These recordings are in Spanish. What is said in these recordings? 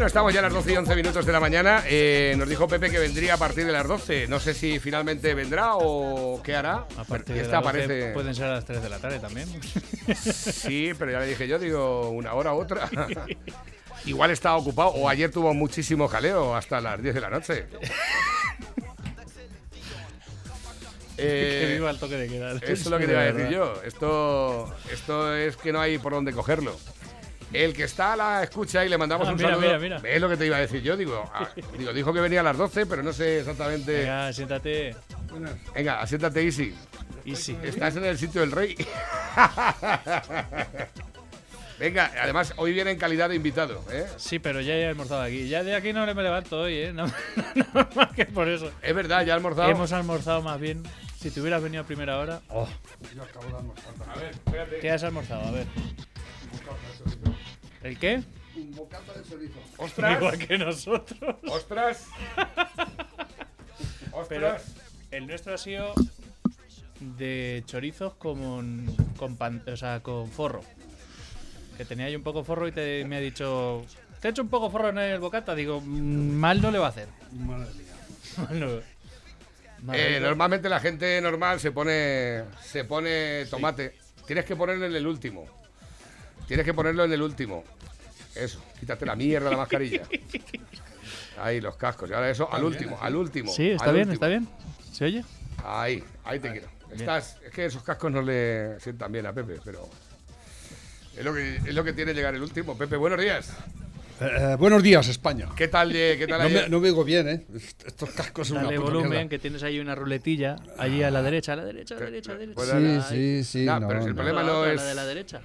Bueno, estamos ya a las 12 y 11 minutos de la mañana. Eh, nos dijo Pepe que vendría a partir de las 12. No sé si finalmente vendrá o qué hará. A partir de Esta las 12 aparece. pueden ser a las 3 de la tarde también. Sí, pero ya le dije yo, digo, una hora otra. Igual estaba ocupado o ayer tuvo muchísimo jaleo hasta las 10 de la noche. que Eh, viva el toque de queda. Eso es lo que te iba a decir yo. Esto, esto es que no hay por dónde cogerlo. El que está a la escucha y le mandamos Ah, un mira, saludo. mira, mira. Es lo que te iba a decir yo. Digo, ah, digo, dijo que venía a las 12, pero no sé exactamente. Venga, Venga, siéntate. asiéntate, Easy. Easy. Estás en el sitio del rey. Venga, además, hoy viene en calidad de invitado. ¿eh? Sí, pero ya he almorzado aquí. Ya de aquí no me levanto hoy, ¿eh? No, no más que por eso. Es verdad, ya ha almorzado. Hemos almorzado más bien. Si te hubieras venido a primera hora. Oh, A ver, espérate. ¿Qué has almorzado? A ver. ¿El qué? ¡Ostras! Igual que nosotros. ¡Ostras! Pero ¡Ostras! el nuestro ha sido de chorizos con, con, pan- o sea, con forro. Que tenía ahí un poco forro y te, me ha dicho, ¿te he hecho un poco forro en el bocata? Digo, "Mm, mal no le va a hacer. Mal no- mal Eh, no- normalmente la gente normal se pone se pone tomate. Tienes que ponerlo en el último. Tienes que ponerlo en el último. Eso, quítate la mierda de la mascarilla. Ahí los cascos. Y ahora eso al último, al último. Sí, está bien, último. está bien. ¿Se oye? Ahí, ahí te quiero. Estás, es que esos cascos no le sientan bien a Pepe, pero es lo que es lo que tiene llegar el último. Pepe, buenos días. Eh, buenos días, España. ¿Qué tal de, qué tal No me, no me oigo bien, ¿eh? Estos cascos son Dale una puta volumen, mierda. que tienes ahí una ruletilla. Allí a la derecha, a la derecha, a la derecha, a la derecha. Sí, sí, sí. Nah, no, pero si el no. problema no es la de la derecha.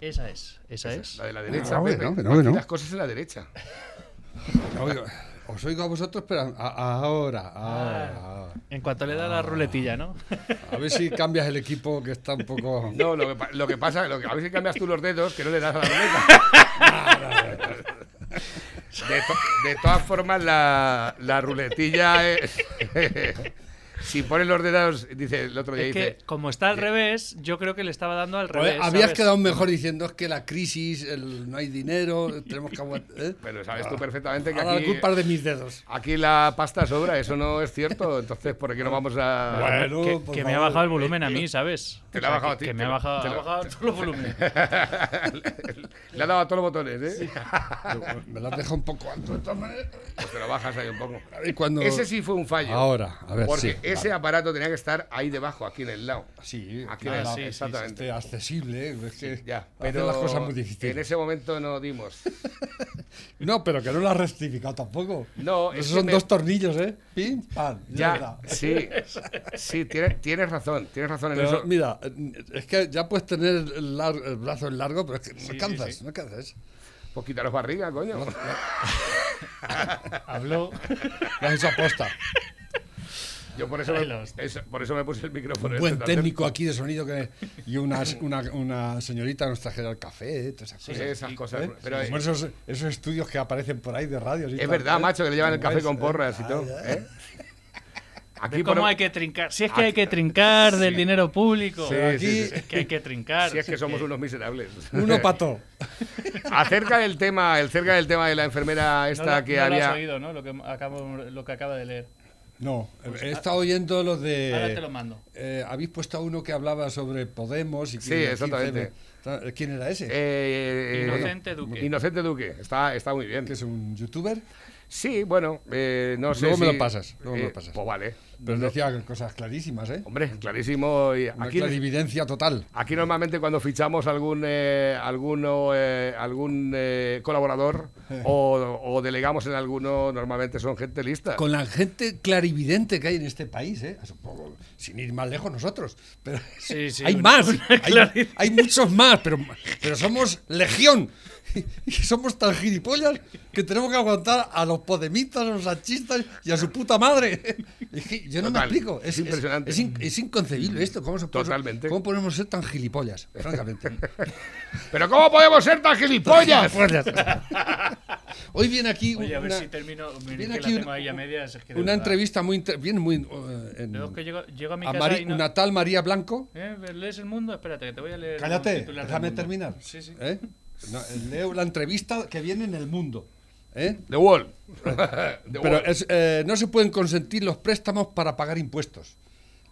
Esa es, esa es. la de la derecha, Ah, Pepe. Aquí bueno. Las cosas en la derecha. Oigo- os oigo a vosotros, pero a- ahora, Ah. ahora, ahora. En cuanto le da la ruletilla, ¿no? A ver si cambias el equipo que está un poco. No, lo que, pa- lo que pasa, lo que, a ver si cambias tú los dedos, que no le das a la ruleta. De, to- de todas formas, la, la ruletilla es- si pones los dedos, dice el otro día, Es dice, que como está al revés, yo creo que le estaba dando al revés. habías ¿sabes? quedado mejor diciendo es que la crisis, el, no hay dinero, tenemos que aguantar. ¿eh? pero sabes tú perfectamente que aquí, culpa de mis dedos. aquí la pasta sobra, eso no es cierto, entonces ¿por qué no vamos a...? Bueno, Que, me ha bajado el volumen a mí, ¿sabes? Te lo ha bajado a ti, Que te me ha lo- bajado, te ha lo- bajado todos los volúmenes. Le ha dado a todos los botones, ¿eh? Me las deja un poco alto de todas maneras. Pues te lo bajas ahí un poco. Y cuando... Ese sí fue un fallo. Ahora, a ver, Porque sí, ese aparato tenía que estar ahí debajo, aquí en el lado. Sí, Aquí claro, en el- la- sí, sí, exactamente. este, accesible, es que Ya, pero las cosas muy en difíciles. ese momento no dimos. No, pero que no lo has rectificado tampoco. No, es Esos son me- dos tornillos, ¿eh? Pim, pam. Ya, sí, sí, tienes, tienes razón, tienes razón en Pero eso. mira, es que ya puedes tener el, lar- el brazo en largo, pero es que no sí. no alcanzas. Pues quitaros barriga, coño. Habló. Lo has hecho aposta. Yo por eso, me, eso- por eso me puse el micrófono. Un buen este técnico aquí de sonido que, y una, una, una señorita nos trajera el café, eh, todas esas cosas. Sí, esas cosas. ¿eh? Pero Como esos, esos estudios que aparecen por ahí de radios. y es tal, verdad, ¿eh? macho, que le llevan el ¿Cómo café con eh? porras y todo. ¿eh? Aquí ¿Cómo por- hay que trincar? Si es que hay que trincar del dinero público. Sí, Aquí- sí, sí. Es que hay que trincar. Si es que somos unos miserables. Uno pato. Acerca del tema, el cerca del tema de la enfermera No esta lo- que no lo había. has oído, ¿no? Lo que, acabo, lo que acaba de leer. No, he estado oyendo los de. Pues, Ahora te lo mando. eh, Habéis puesto a uno que hablaba sobre Podemos y Sí, exactamente. 15M. ¿Quién era ese? Eh, Inocente Duque. Inocente Duque, está, está muy bien. que es un youtuber, Sí, bueno, eh, no sé. Luego me si- lo pasas, luego me lo eh, pasas. Pues vale. pero decía cosas clarísimas, ¿eh? Hombre, clarísimo. y Una Aquí, clarividencia total. aquí normalmente cuando fichamos algún eh, alguno, eh, algún eh, colaborador o, o delegamos en alguno, normalmente son gente lista. Con la gente clarividente que hay en este país, ¿eh? Sin ir más lejos nosotros. Pero Sí, sí, hay una- más, una hay, hay muchos más, pero, pero somos legión. Y somos tan gilipollas que tenemos que aguantar a los podemitas, a los sanchistas y a su puta madre. Es que yo no Total, me explico. es impresionante. Es, in- es inconcebible esto. ¿Cómo, se Totalmente. ¿Cómo podemos ser tan gilipollas? Francamente. Pero ¿cómo podemos ser tan gilipollas? Hoy viene aquí Oye, a ver una, si termino. mira, viene que aquí la una- tengo ahí a medias. Es que de una verdad. entrevista muy... inter- Viene muy... eh, en- que llego, llego a mi a casa Mari- y no... una tal María Blanco. ¿Eh? ¿Lees el mundo? Espérate, que te voy a leer. Cállate, déjame terminar. Sí, sí. ¿eh? No, leo la entrevista que viene en el mundo. ¿eh? The Wall. The Pero Wall. es, eh, no se pueden consentir los préstamos para pagar impuestos.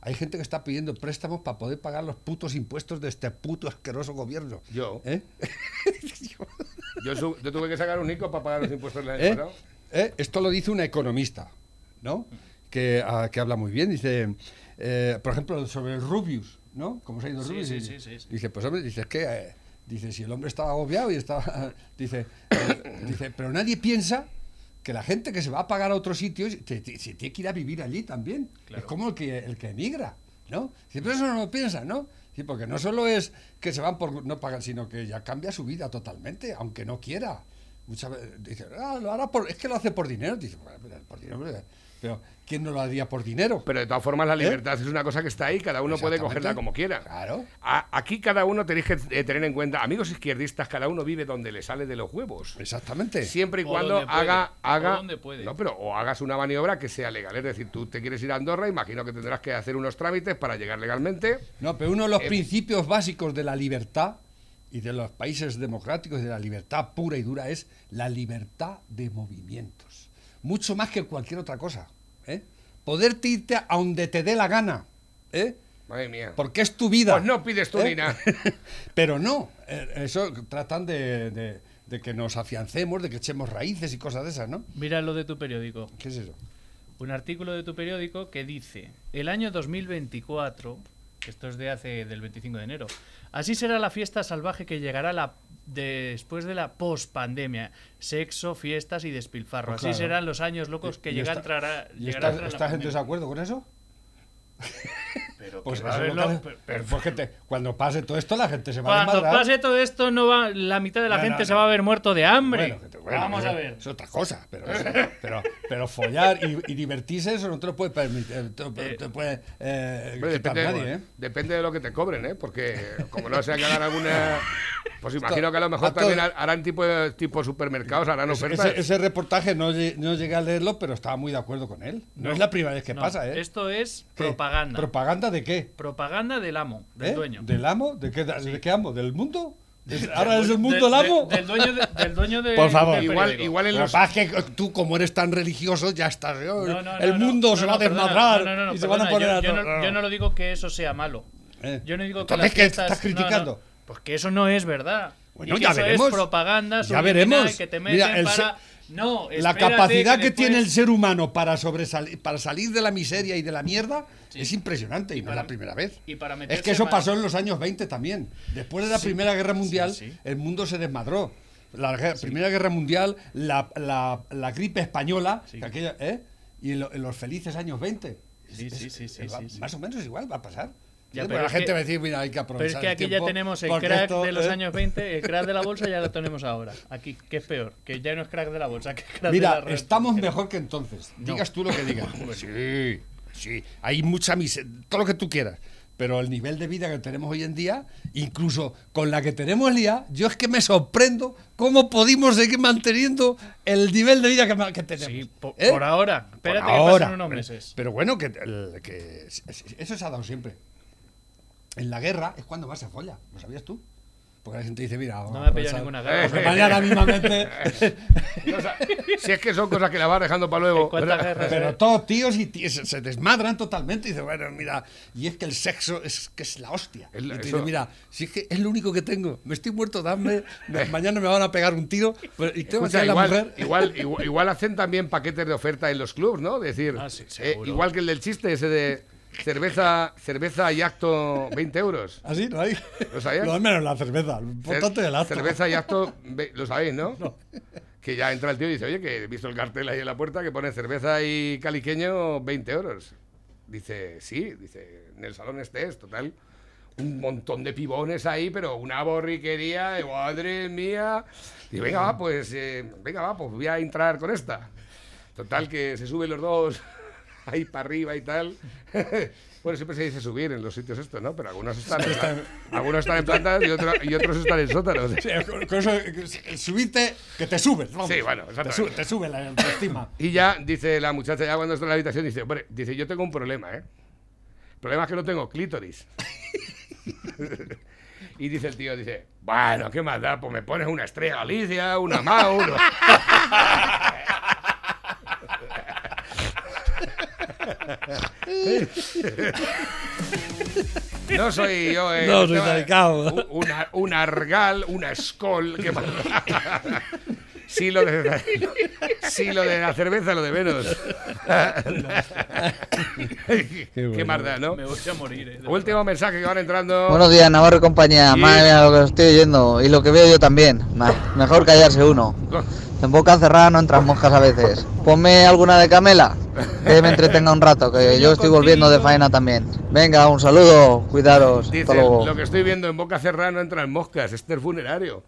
Hay gente que está pidiendo préstamos para poder pagar los putos impuestos de este puto asqueroso gobierno. Yo. ¿Eh? Yo, tuve que sacar un Nico para pagar los impuestos del año ¿Eh? pasado. ¿Eh? Esto lo dice una economista, ¿no? Que, ah, que habla muy bien. Dice, por ejemplo, sobre el Rubius, ¿no? ¿Cómo se ha ido Rubius? sí, dice, sí, sí, dice, pues hombre, dice, es que, dice, si el hombre estaba agobiado y estaba, dice, eh, dice, pero nadie piensa que la gente que se va a pagar a otros sitios te- te- se tiene que ir a vivir allí también. Es como el que, el que emigra, ¿no? Siempre eso no lo piensa, ¿no? Sí, porque no solo es que se van por no pagar, sino que ya cambia su vida totalmente, aunque no quiera. Muchas veces dice, ah, lo hará por, es que lo hace por dinero. Dice, bueno, por dinero, pero- ¿quién no lo haría por dinero? Pero de todas formas, la libertad es una cosa que está ahí, cada uno puede ¿Eh? Cogerla como quiera. Claro. A- aquí cada uno tenéis que eh, tener en cuenta, amigos izquierdistas, cada uno vive donde le sale de los huevos. Exactamente. Siempre y O cuando puede, haga, o haga donde puede. no, pero o hagas una maniobra que sea legal. Es decir, tú te quieres ir a Andorra, imagino que tendrás que hacer unos trámites para llegar legalmente. No, pero uno de los Eh, principios básicos de la libertad y de los países democráticos y de la libertad pura y dura es la libertad de movimientos. Mucho más que cualquier otra cosa. ¿eh? Poderte irte a donde te dé la gana. ¿eh? Madre mía. Porque es tu vida. Pues no pides tú ¿eh? ni nada. Pero no, eh, eso tratan de, de- de que nos afiancemos, de que echemos raíces y cosas de esas, ¿no? Mira lo de tu periódico. ¿Qué es eso? Un artículo de tu periódico que dice, el año 2024, que esto es de hace del 25 de enero, así será la fiesta salvaje que llegará la, después de la pospandemia, sexo, fiestas y despilfarro. Pues así serán los años locos que ¿Y llega, esta- ¿Y llegará tras la gente de acuerdo con eso? Pero Pues que va a pero- pues que te- cuando pase todo esto, la gente se va a Cuando pase todo esto, no va, la mitad de la No, gente no, se va a haber muerto de hambre. Bueno, bueno, Vamos eso- a ver. Es otra cosa, pero, eso- pero, pero follar y, y divertirse, eso no te lo puede permitir. Te, te- te puede eh, Hombre, quitar depende, nadie, ¿eh? depende de lo que te cobren, ¿eh? Porque como no sea que hagan alguna... Pues imagino que a lo mejor a todo- también harán tipo, tipo supermercados, harán Ese, ofertas. ese- ese reportaje no, no llegué a leerlo, pero estaba muy de acuerdo con él. No, es la primera vez que No, pasa, ¿eh? Esto es ¿Qué? propaganda. ¿Propaganda de qué? propaganda del amo, del ¿Eh? dueño. ¿Del amo? ¿De qué, de qué amo? ¿Del mundo? ¿Es- ¿Ahora es el mundo el de- amo? del dueño, de- del dueño de, Por favor. del Igual, igual en Lo que los... pasa es que tú, como eres tan religioso, ya estás. ¿eh? No, no, el mundo no, se no, va a desmadrar no, no, no, y se van a poner yo, a. yo no, yo no lo digo que eso sea malo. Eh. Yo no digo que Entonces, las ¿qué fiestas- estás no, no, criticando? porque eso no es verdad. Bueno, Y que ya eso veremos. Es propaganda Ya veremos. que te Mira, meten el para... No, La capacidad que, después- tiene el ser humano para sobresalir, para salir de la miseria y de la mierda Sí. es impresionante y, no es la primera vez. y para es que eso pasó en los años 20 también. Después de la Primera Guerra Mundial, sí. el mundo se desmadró. La guerra- Primera Guerra Mundial, la, la- la gripe española, aquella, ¿eh? y lo- en los felices años 20. Sí, sí, sí, sí, va- sí, sí. Más o menos igual va a pasar. Ya, Sí, pero la es gente que- a decir, mira, hay que Pero aprovechar es que el aquí ya tiempo, tenemos el crack esto, de los ¿eh? años 20, el crack de la bolsa ya lo tenemos ahora. Aquí, que es peor, que ya no es crack de la bolsa, que es crack de Mira, la red. estamos mejor que entonces. No. Digas tú lo que digas. sí, sí. Hay mucha miseria, todo lo que tú quieras. Pero el nivel de vida que tenemos hoy en día, incluso con la que tenemos día, yo es que me sorprendo cómo pudimos seguir manteniendo el nivel de vida que, que tenemos. Sí, po- ¿Eh? por ahora. Por Espérate que ahora. pasen unos Pero- meses. Pero bueno, que, que es- es- eso se ha dado siempre. En la guerra es cuando más se folla, ¿lo sabías tú? Porque la gente dice, mira, No me ha pillado ninguna Eh, guerra. porque mañana mismamente O sea, si es que son cosas que la vas dejando para luego. Pero todos tíos y tías se- desmadran totalmente. Y dice, bueno, mira, y es que el sexo es que es la hostia. Es la- y tú eso- dices, mira, si es que es lo único que tengo. Me estoy muerto de hambre. me- mañana me van a pegar un tiro. pues, y tengo que Escucha, la igual, mujer. igual, igual, igual hacen también paquetes de oferta en los clubs, ¿no? Decir, Ah, sí, eh, igual que el del chiste ese de cerveza, cerveza y acto 20 euros. Así, ¿no hay? ¿Lo sabías? Lo de menos la cerveza. Importante Cer- el acto. Cerveza y acto, lo sabéis, ¿no? Que ya entra el tío y dice, oye, que he visto el cartel ahí en la puerta que pone cerveza y caliqueño 20 euros. Dice, sí, dice, en el salón este es, total. Un montón de pibones ahí, pero una borriquería, de madre mía. Y venga, va, pues, eh, venga, va, pues voy a entrar con esta. Total, que se suben los dos ahí para arriba y tal. Bueno, siempre se dice subir en los sitios estos, ¿no? Pero algunos están en, algunos están en plantas y, otro- y otros están en sótanos. Sí, con- eso, subirte, que te subes. vamos. Sí, bueno, te, exactamente. su- te sube la autoestima. Y ya, dice la muchacha, ya cuando está en la habitación, dice, hombre, dice, yo tengo un problema, ¿eh? El problema es que no tengo clítoris. Y dice el tío, dice, bueno, ¿qué más da? Pues me pones una estrella Galicia, una Mauro. No soy yo, eh, No, soy Taicao. un- Una, un argal, una escol. ¿qué más da? Sí, lo de, sí, lo de la cerveza, lo de menos. Qué, bueno. más da, ¿no? Me voy a morir, eh. Último mensaje que van entrando. Buenos días, Navarro y compañía. Sí. Madre mía, lo que estoy oyendo y lo que veo yo también. Mejor callarse uno. En boca cerrada no entran moscas a veces. Ponme alguna de Camela, que me entretenga un rato, que yo estoy volviendo de faena también. Venga, un saludo, cuidaros. Dice, Hasta luego. lo que estoy viendo en boca cerrada no entran moscas, este es funerario.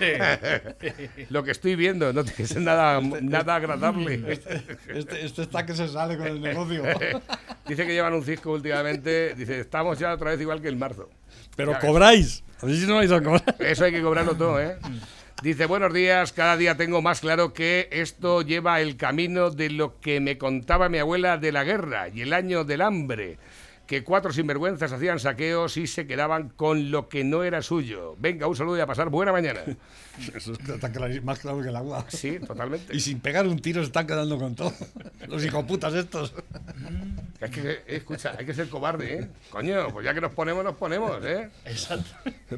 lo que estoy viendo no tiene que ser nada, nada agradable. Este, este está que se sale con el negocio. Dice que llevan un cisco últimamente. Dice, estamos ya otra vez igual que en marzo. Pero Ya cobráis. A ver si no vais a cobrar. Eso hay que cobrarlo todo, ¿eh? Dice, buenos días, cada día tengo más claro que esto lleva el camino de lo que me contaba mi abuela de la guerra y el año del hambre, que cuatro sinvergüenzas hacían saqueos y se quedaban con lo que no era suyo. Venga, un saludo y a pasar buena mañana. Eso está más claro que el agua. Sí, totalmente. Y sin pegar un tiro se están quedando con todo. Los hijoputas estos. Es que, eh, escucha, hay que ser cobarde, ¿eh? Coño, pues ya que nos ponemos, nos ponemos, ¿eh? Exacto.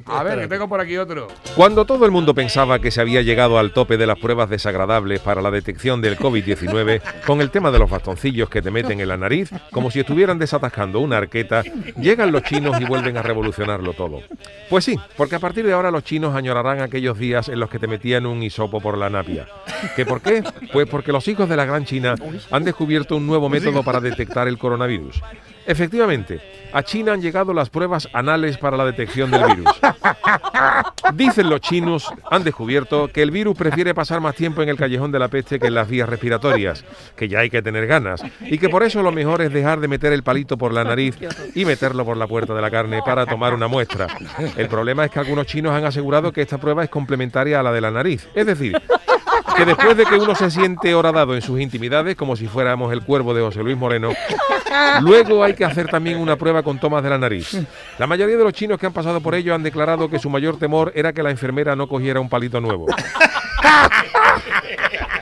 A ver, que tengo por aquí otro. Cuando todo el mundo pensaba que se había llegado al tope de las pruebas desagradables para la detección del COVID-19, con el tema de los bastoncillos que te meten en la nariz, como si estuvieran desatascando una llegan los chinos y vuelven a revolucionarlo todo. Pues sí, porque a partir de ahora los chinos añorarán aquellos días en los que te metían un hisopo por la napia. ¿Que por qué? Pues porque los hijos de la gran China han descubierto un nuevo método para detectar el coronavirus. Efectivamente, a China han llegado las pruebas anales para la detección del virus. Dicen los chinos, han descubierto que el virus prefiere pasar más tiempo en el callejón de la peste que en las vías respiratorias, que ya hay que tener ganas, y que por eso lo mejor es dejar de meter el palito por la nariz y meterlo por la puerta de la carne para tomar una muestra. El problema es que algunos chinos han asegurado que esta prueba es complementaria a la de la nariz, es decir, que después de que uno se siente horadado en sus intimidades, como si fuéramos el cuervo de José Luis Moreno, luego hay que hacer también una prueba con tomas de la nariz. La mayoría de los chinos que han pasado por ello han declarado que su mayor temor era que la enfermera no cogiera un palito nuevo.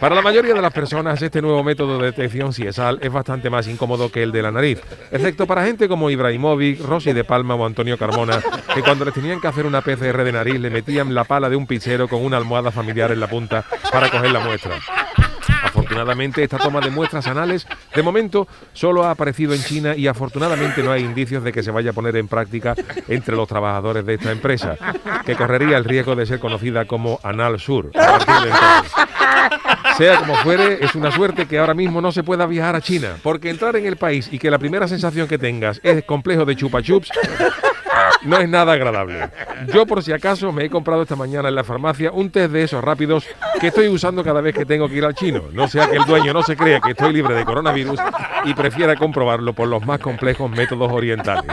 Para la mayoría de las personas, este nuevo método de detección CIESAL es bastante más incómodo que el de la nariz, excepto para gente como Ibrahimovic, Rosy de Palma o Antonio Carmona, que cuando les tenían que hacer una PCR de nariz le metían la pala de un pichero con una almohada familiar en la punta para coger la muestra. Afortunadamente, esta toma de muestras anales de momento solo ha aparecido en China y afortunadamente no hay indicios de que se vaya a poner en práctica entre los trabajadores de esta empresa, que correría el riesgo de ser conocida como Anal Sur. Sea como fuere, es una suerte que ahora mismo no se pueda viajar a China, porque entrar en el país y que la primera sensación que tengas es complejo de chupa chups no es nada agradable. Yo, por si acaso, me he comprado esta mañana en la farmacia un test de esos rápidos que estoy usando cada vez que tengo que ir al chino. No sea que el dueño no se crea que estoy libre de coronavirus y prefiera comprobarlo por los más complejos métodos orientales.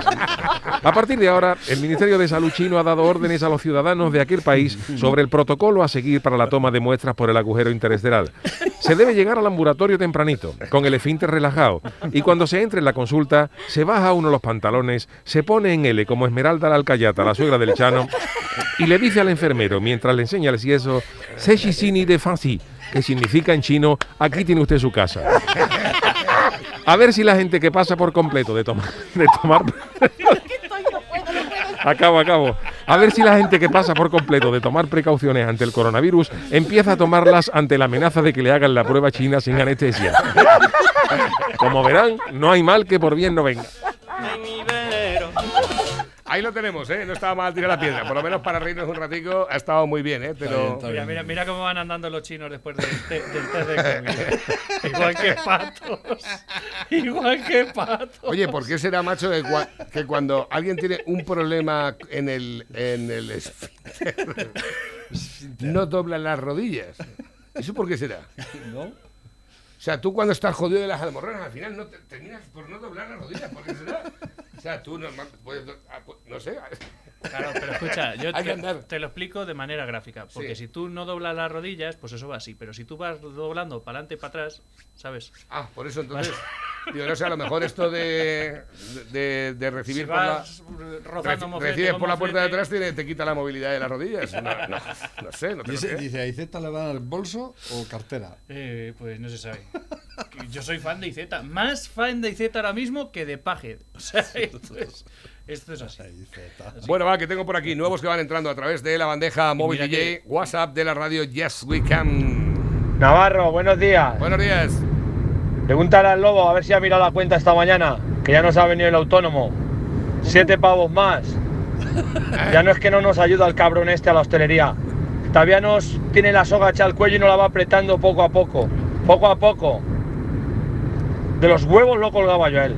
A partir de ahora, el Ministerio de Salud chino ha dado órdenes a los ciudadanos de aquel país sobre el protocolo a seguir para la toma de muestras por el agujero interestelar. Se debe llegar al ambulatorio tempranito, con el esfínter relajado, y cuando se entre en la consulta, se baja uno los pantalones, se pone en L como Esmeralda la Alcayata, la suegra del Chano, y le dice al enfermero, mientras le enseña el sieso, Seshishini de Fancy, que significa en chino, aquí tiene usted su casa. A ver si la gente que pasa por completo de tomar, de tomar Acabo, acabo. A ver si la gente que pasa por completo de tomar precauciones ante el coronavirus empieza a tomarlas ante la amenaza de que le hagan la prueba china sin anestesia. Como verán, no hay mal que por bien no venga. Ahí lo tenemos, ¿eh? No estaba mal tirar la piedra. Por lo menos para reírnos un ratico ha estado muy bien, ¿eh? Pero... Mira, mira, mira cómo van andando los chinos después del, te- del test de COVID. Igual que patos. Igual que patos. Oye, ¿por qué será, macho, que, cua- que cuando alguien tiene un problema en el, en el esfínter, no doblan las rodillas? ¿Eso por qué será? ¿No? O sea, tú cuando estás jodido de las almorranas, al final no te- terminas por no doblar las rodillas. ¿Por qué será? O sea, tú normal, puedes ah, no sé. Claro, pero escucha, yo te, lo explico de manera gráfica. Porque Sí. si tú no doblas las rodillas, pues eso va así. Pero si tú vas doblando para adelante y para atrás, ¿sabes? Ah, por eso entonces. Digo, no sé, a lo mejor esto de, de, de recibir Si por la, reci- recibes por la puerta de atrás te, te quita la movilidad de las rodillas. No, no, no sé, no te lo Dice, dice, ¿a Iceta le van a dar bolso o cartera? Eh, pues no se sabe. Yo soy fan de IZ. Más fan de IZ ahora mismo que de Paget. O sea, esto es, esto es así. Bueno, va, que tengo por aquí nuevos que van entrando a través de la bandeja móvil DJ, que- WhatsApp de la radio Yes We Can. Navarro, buenos días. Buenos días. Pregúntale al lobo a ver si ha mirado la cuenta esta mañana, que ya nos ha venido el autónomo. Siete pavos más. Ya no es que no nos ayuda el cabrón este a la hostelería. Todavía nos tiene la soga hecha al cuello y nos la va apretando poco a poco. Poco a poco. De los huevos lo colgaba yo a él.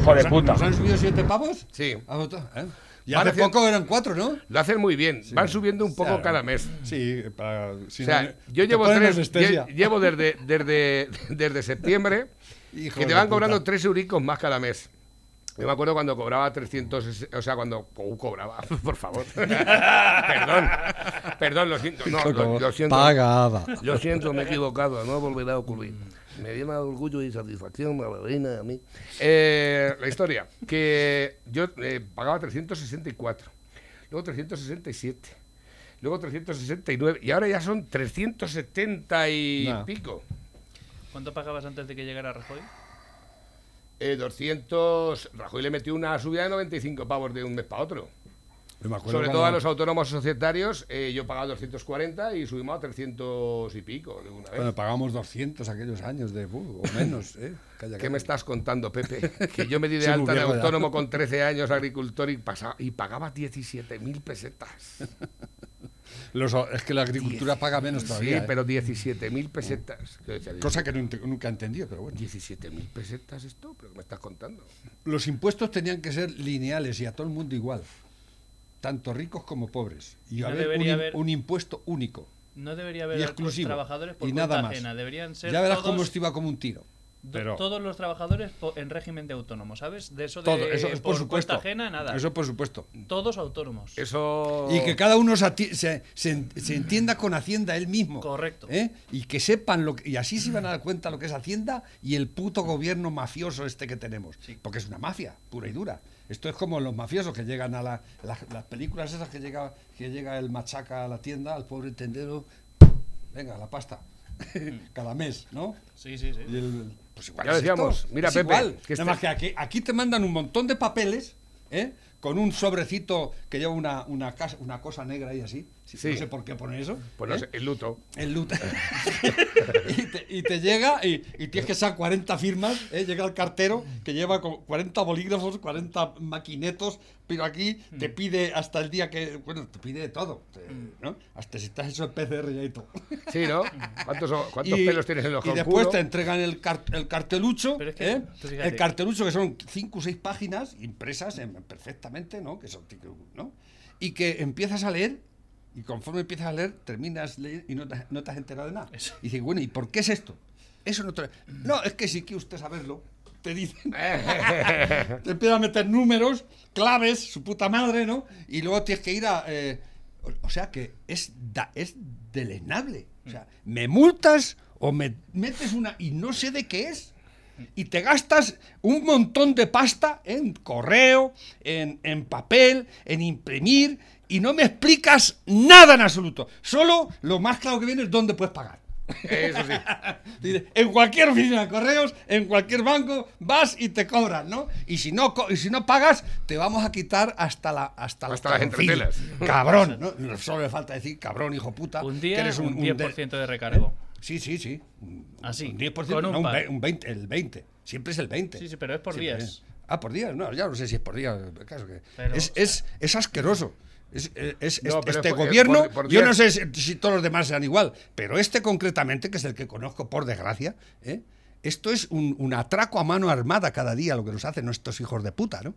Hijo de puta. ¿Nos han subido siete pavos? Sí. ¿Ha votado? ¿Eh? Y hace haciendo- poco eran cuatro, ¿no? Lo hacen muy bien. Van subiendo un poco Claro. cada mes. Sí, para. si O sea, no- yo te llevo tres, lle- llevo desde, desde, desde septiembre que te van puta. cobrando tres euricos más cada mes. Yo me acuerdo cuando cobraba 300, o sea, cuando uh, cobraba, por favor. perdón, perdón, lo siento, no, lo, lo siento. Pagada. Lo siento, me he equivocado, no volverá a ocurrir. Me llena de orgullo y satisfacción, a la reina, a mí. Eh, la historia, que yo eh, pagaba 364, luego 367, luego 369 y ahora ya son 370 y pico. ¿Cuánto pagabas antes de que llegara Rajoy? Eh, 200, Rajoy le metió una subida de 95 pavos de un mes para otro. Yo me acuerdo Sobre todo a los autónomos societarios, eh, yo pagaba 240 y subimos a 300 y pico de una vez. Cuando pagamos 200 aquellos años de. uh, o menos, ¿eh? Calla, ¿Qué me estás contando, Pepe? Que yo me di de alta de ya. autónomo con 13 años, agricultor, y, pasa- y pagaba 17.000 pesetas. Los- es que la agricultura paga menos Sí, todavía. ¿eh? pero 17.000 pesetas. Cosa que nunca he entendido, pero bueno. 17.000 pesetas esto, pero ¿qué me estás contando? Los impuestos tenían que ser lineales y a todo el mundo igual. Tanto ricos como pobres. Y No haber un, debería im- haber- un impuesto único. No debería haber Y exclusivo. trabajadores por y cuenta nada más. ajena. Deberían ser Ya verás todos, cómo esto iba como un tiro. pero- todos los trabajadores en régimen de autónomo, ¿sabes? De eso de Todo, eso es por, supuesto. cuenta ajena, nada. Eso por supuesto. Todos autónomos. Eso... Y que cada uno se, ati- se- se- se entienda con Hacienda él mismo. Correcto. ¿eh? Y que sepan lo que, y así se van a dar cuenta lo que es Hacienda y el puto gobierno mafioso este que tenemos. Porque es una mafia, pura y dura. Esto es como los mafiosos que llegan a la- la- las películas esas que llega, que llega el machaca a la tienda, al pobre tendero, venga, la pasta. Cada mes, ¿no? Sí, sí, sí. Y el- pues igual Ya es decíamos, esto, mira, es Pepe, igual. que Nada este- más que aquí, aquí te mandan un montón de papeles, ¿eh? Con un sobrecito que lleva una, una, casa- una cosa negra ahí así. Sí, Sí. No sé por qué pone eso. Pues no ¿eh? sé, el luto. El loot. y, te, y te llega y, y tienes que sacar 40 firmas. ¿eh? Llega el cartero que lleva con 40 bolígrafos, 40 maquinetos, pero aquí te Mm. pide hasta el día que. Bueno, te pide de todo. te- ¿no? Hasta si estás hecho el PCR ya y todo. Sí, ¿no? ¿Cuántos, cuántos Y- pelos tienes en los Y después culo? te entregan el, car- el cartelucho. Pero es que, ¿eh? El cartelucho que son 5 o 6 páginas impresas en- perfectamente, ¿no? Que son, ¿no? Y que empiezas a leer y conforme empiezas a leer, terminas leer y no te, no te has enterado de nada. Eso. Y dices, bueno, ¿y por qué es esto? Eso no te... No, es que si quiere usted saberlo, te dicen... te empiezan a meter números, claves, su puta madre, ¿no? Y luego tienes que ir a... eh, o- o sea que es, da- es deleznable. O sea, me multas o me metes una... y no sé de qué es. Y te gastas un montón de pasta en correo, en, en papel, en imprimir, y no me explicas nada en absoluto. Solo lo más claro que viene es dónde puedes pagar. Eso sí. En cualquier oficina de correos, en cualquier banco, vas y te cobran, ¿no? Y si no, y si no pagas, te vamos a quitar hasta la hasta, la Hasta las entretelas. Cabrón, ¿no? Solo le falta decir cabrón, hijo puta. Un que día, eres un, de- 10% de recargo. Sí, sí, sí. Un- Así, Un 10%, con un no, un, par. ve- un 20, el 20. Siempre es el 20. Sí, sí, pero es por Siempre días. es. Ah, por días. No, ya no sé si es por días. caso que- Pero, es, o sea- es, es asqueroso. Es, es- es- No, pero este es por- gobierno, por- por yo no sé si, si todos los demás sean igual, pero este concretamente, que es el que conozco por desgracia, ¿eh? esto es un, un atraco a mano armada cada día lo que nos hacen estos hijos de puta, ¿no?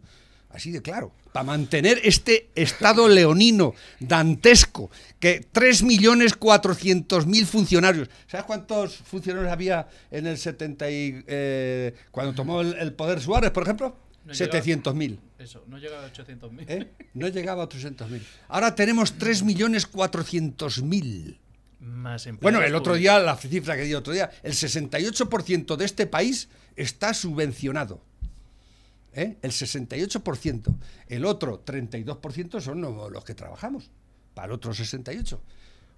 Así de claro. Para mantener este estado leonino, dantesco, que 3.400.000 funcionarios. ¿Sabes cuántos funcionarios había en el 70 y, eh, cuando tomó el, el poder Suárez, por ejemplo? No llegaba- 700.000. Eso, no llega a 800.000. ¿eh? No llegaba a 300.000. Ahora tenemos 3.400.000. Más empleados Bueno, el otro día, la cifra que di el otro día, el 68% de este país está subvencionado. ¿Eh? El 68%. El otro 32% son lo- los que trabajamos. Para el otro 68%.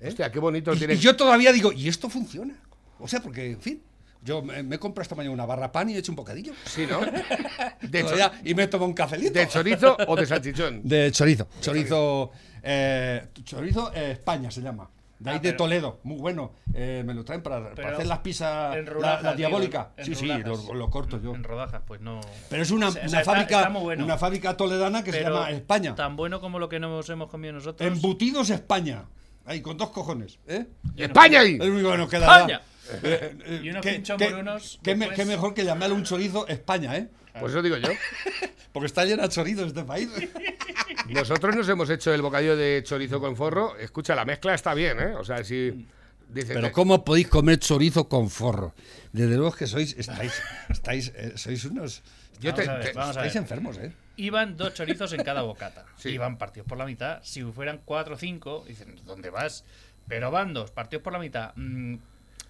¿eh? Hostia, qué bonito y, tiene. y yo todavía digo, ¿y esto funciona? O sea, porque, en fin, yo me, me compro esta mañana una barra pan y he hecho un bocadillo. Sí, ¿no? De, cho- Todavía, y me tomo un cafelito. ¿De chorizo o de salchichón? De chorizo. Chorizo. eh, chorizo eh, España se llama. De ahí Ah, de pero- Toledo. Muy bueno. Eh, me lo traen para, hacer las pizzas. en La, la diabólica. sí, sí, lo, lo corto yo. En rodajas, pues no. Pero es una, O sea, una está- fábrica. está muy bueno. Una fábrica toledana que se llama España. Tan bueno como lo que nos hemos comido nosotros. Embutidos España. Ahí, con dos cojones. ¿eh? ¡España ahí! Es lo único que nos queda. ¡España! ya. Eh, Y unos ¿qué- morunos qué después. qué mejor que llamarle un chorizo España, ¿eh? Pues eso digo yo. Porque está llena de chorizos este país. Nosotros nos hemos hecho el bocadillo de chorizo con forro. Escucha, la mezcla está bien, ¿eh? O sea, si. Pero ¿cómo podéis comer chorizo con forro? Desde luego que sois, estáis, estáis, eh, sois unos, Yo te- ver, estáis enfermos, ¿eh? Iban dos chorizos en cada bocata. Sí. Iban partidos por la mitad. Si fueran cuatro o cinco, dicen, ¿dónde vas? Pero van dos, partidos por la mitad. mm,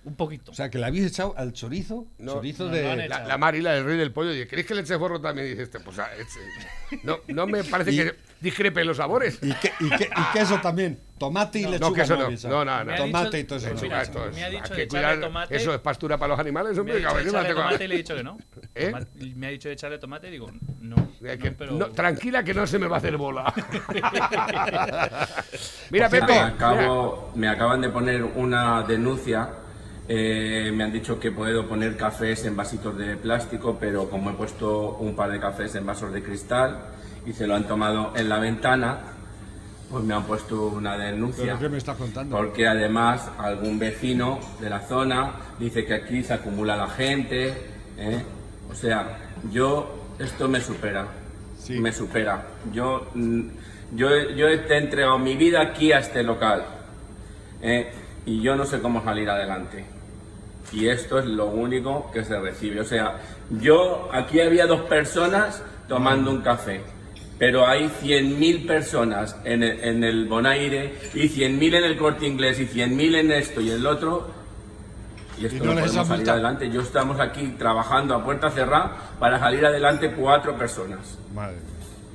un poquito. O sea, que le habéis echado al chorizo, No, chorizo no, de... no La, la Mari, la del rey del pollo, dice, ¿queréis que le eche forro también? Y dice este, pues ah, eche. no, no me parece Y- que discrepen los sabores. Y, que- y, que- y queso también. Tomate y lechuga. No, queso no. No, no, no. Tomate dicho- y todo eso. No. mira, Esto es- me ha dicho que echarle cuidar- tomate. Eso es pastura para los animales, me ha hombre. dicho de cabrón, echarle no te- tomate y le he dicho que no. ¿Eh? Me ha dicho de echarle tomate y digo, no. Eh, que- no, pero... no, tranquila que no se me va a hacer bola. mira, Pepe. me, acabo- me acaban de poner una denuncia. Eh, me han dicho que puedo poner cafés en vasitos de plástico, pero como he puesto un par de cafés en vasos de cristal y se lo han tomado en la ventana, pues me han puesto una denuncia. ¿Pero qué me estás contando? Porque además algún vecino de la zona dice que aquí se acumula la gente. ¿eh? O sea, yo, esto me supera. Sí. Me supera. Yo, mm, yo, yo te he entregado mi vida aquí a este local. ¿eh? Y yo no sé cómo salir adelante. Y esto es lo único que se recibe. O sea, yo, aquí había dos personas tomando un café. Pero hay 100.000 personas en el, en el Bonaire y 100.000 en el Corte Inglés y 100.000 en esto y en el otro. Y esto Y no no, podemos salir adelante. Yo estamos aquí trabajando a puerta cerrada para salir adelante cuatro personas. Madre.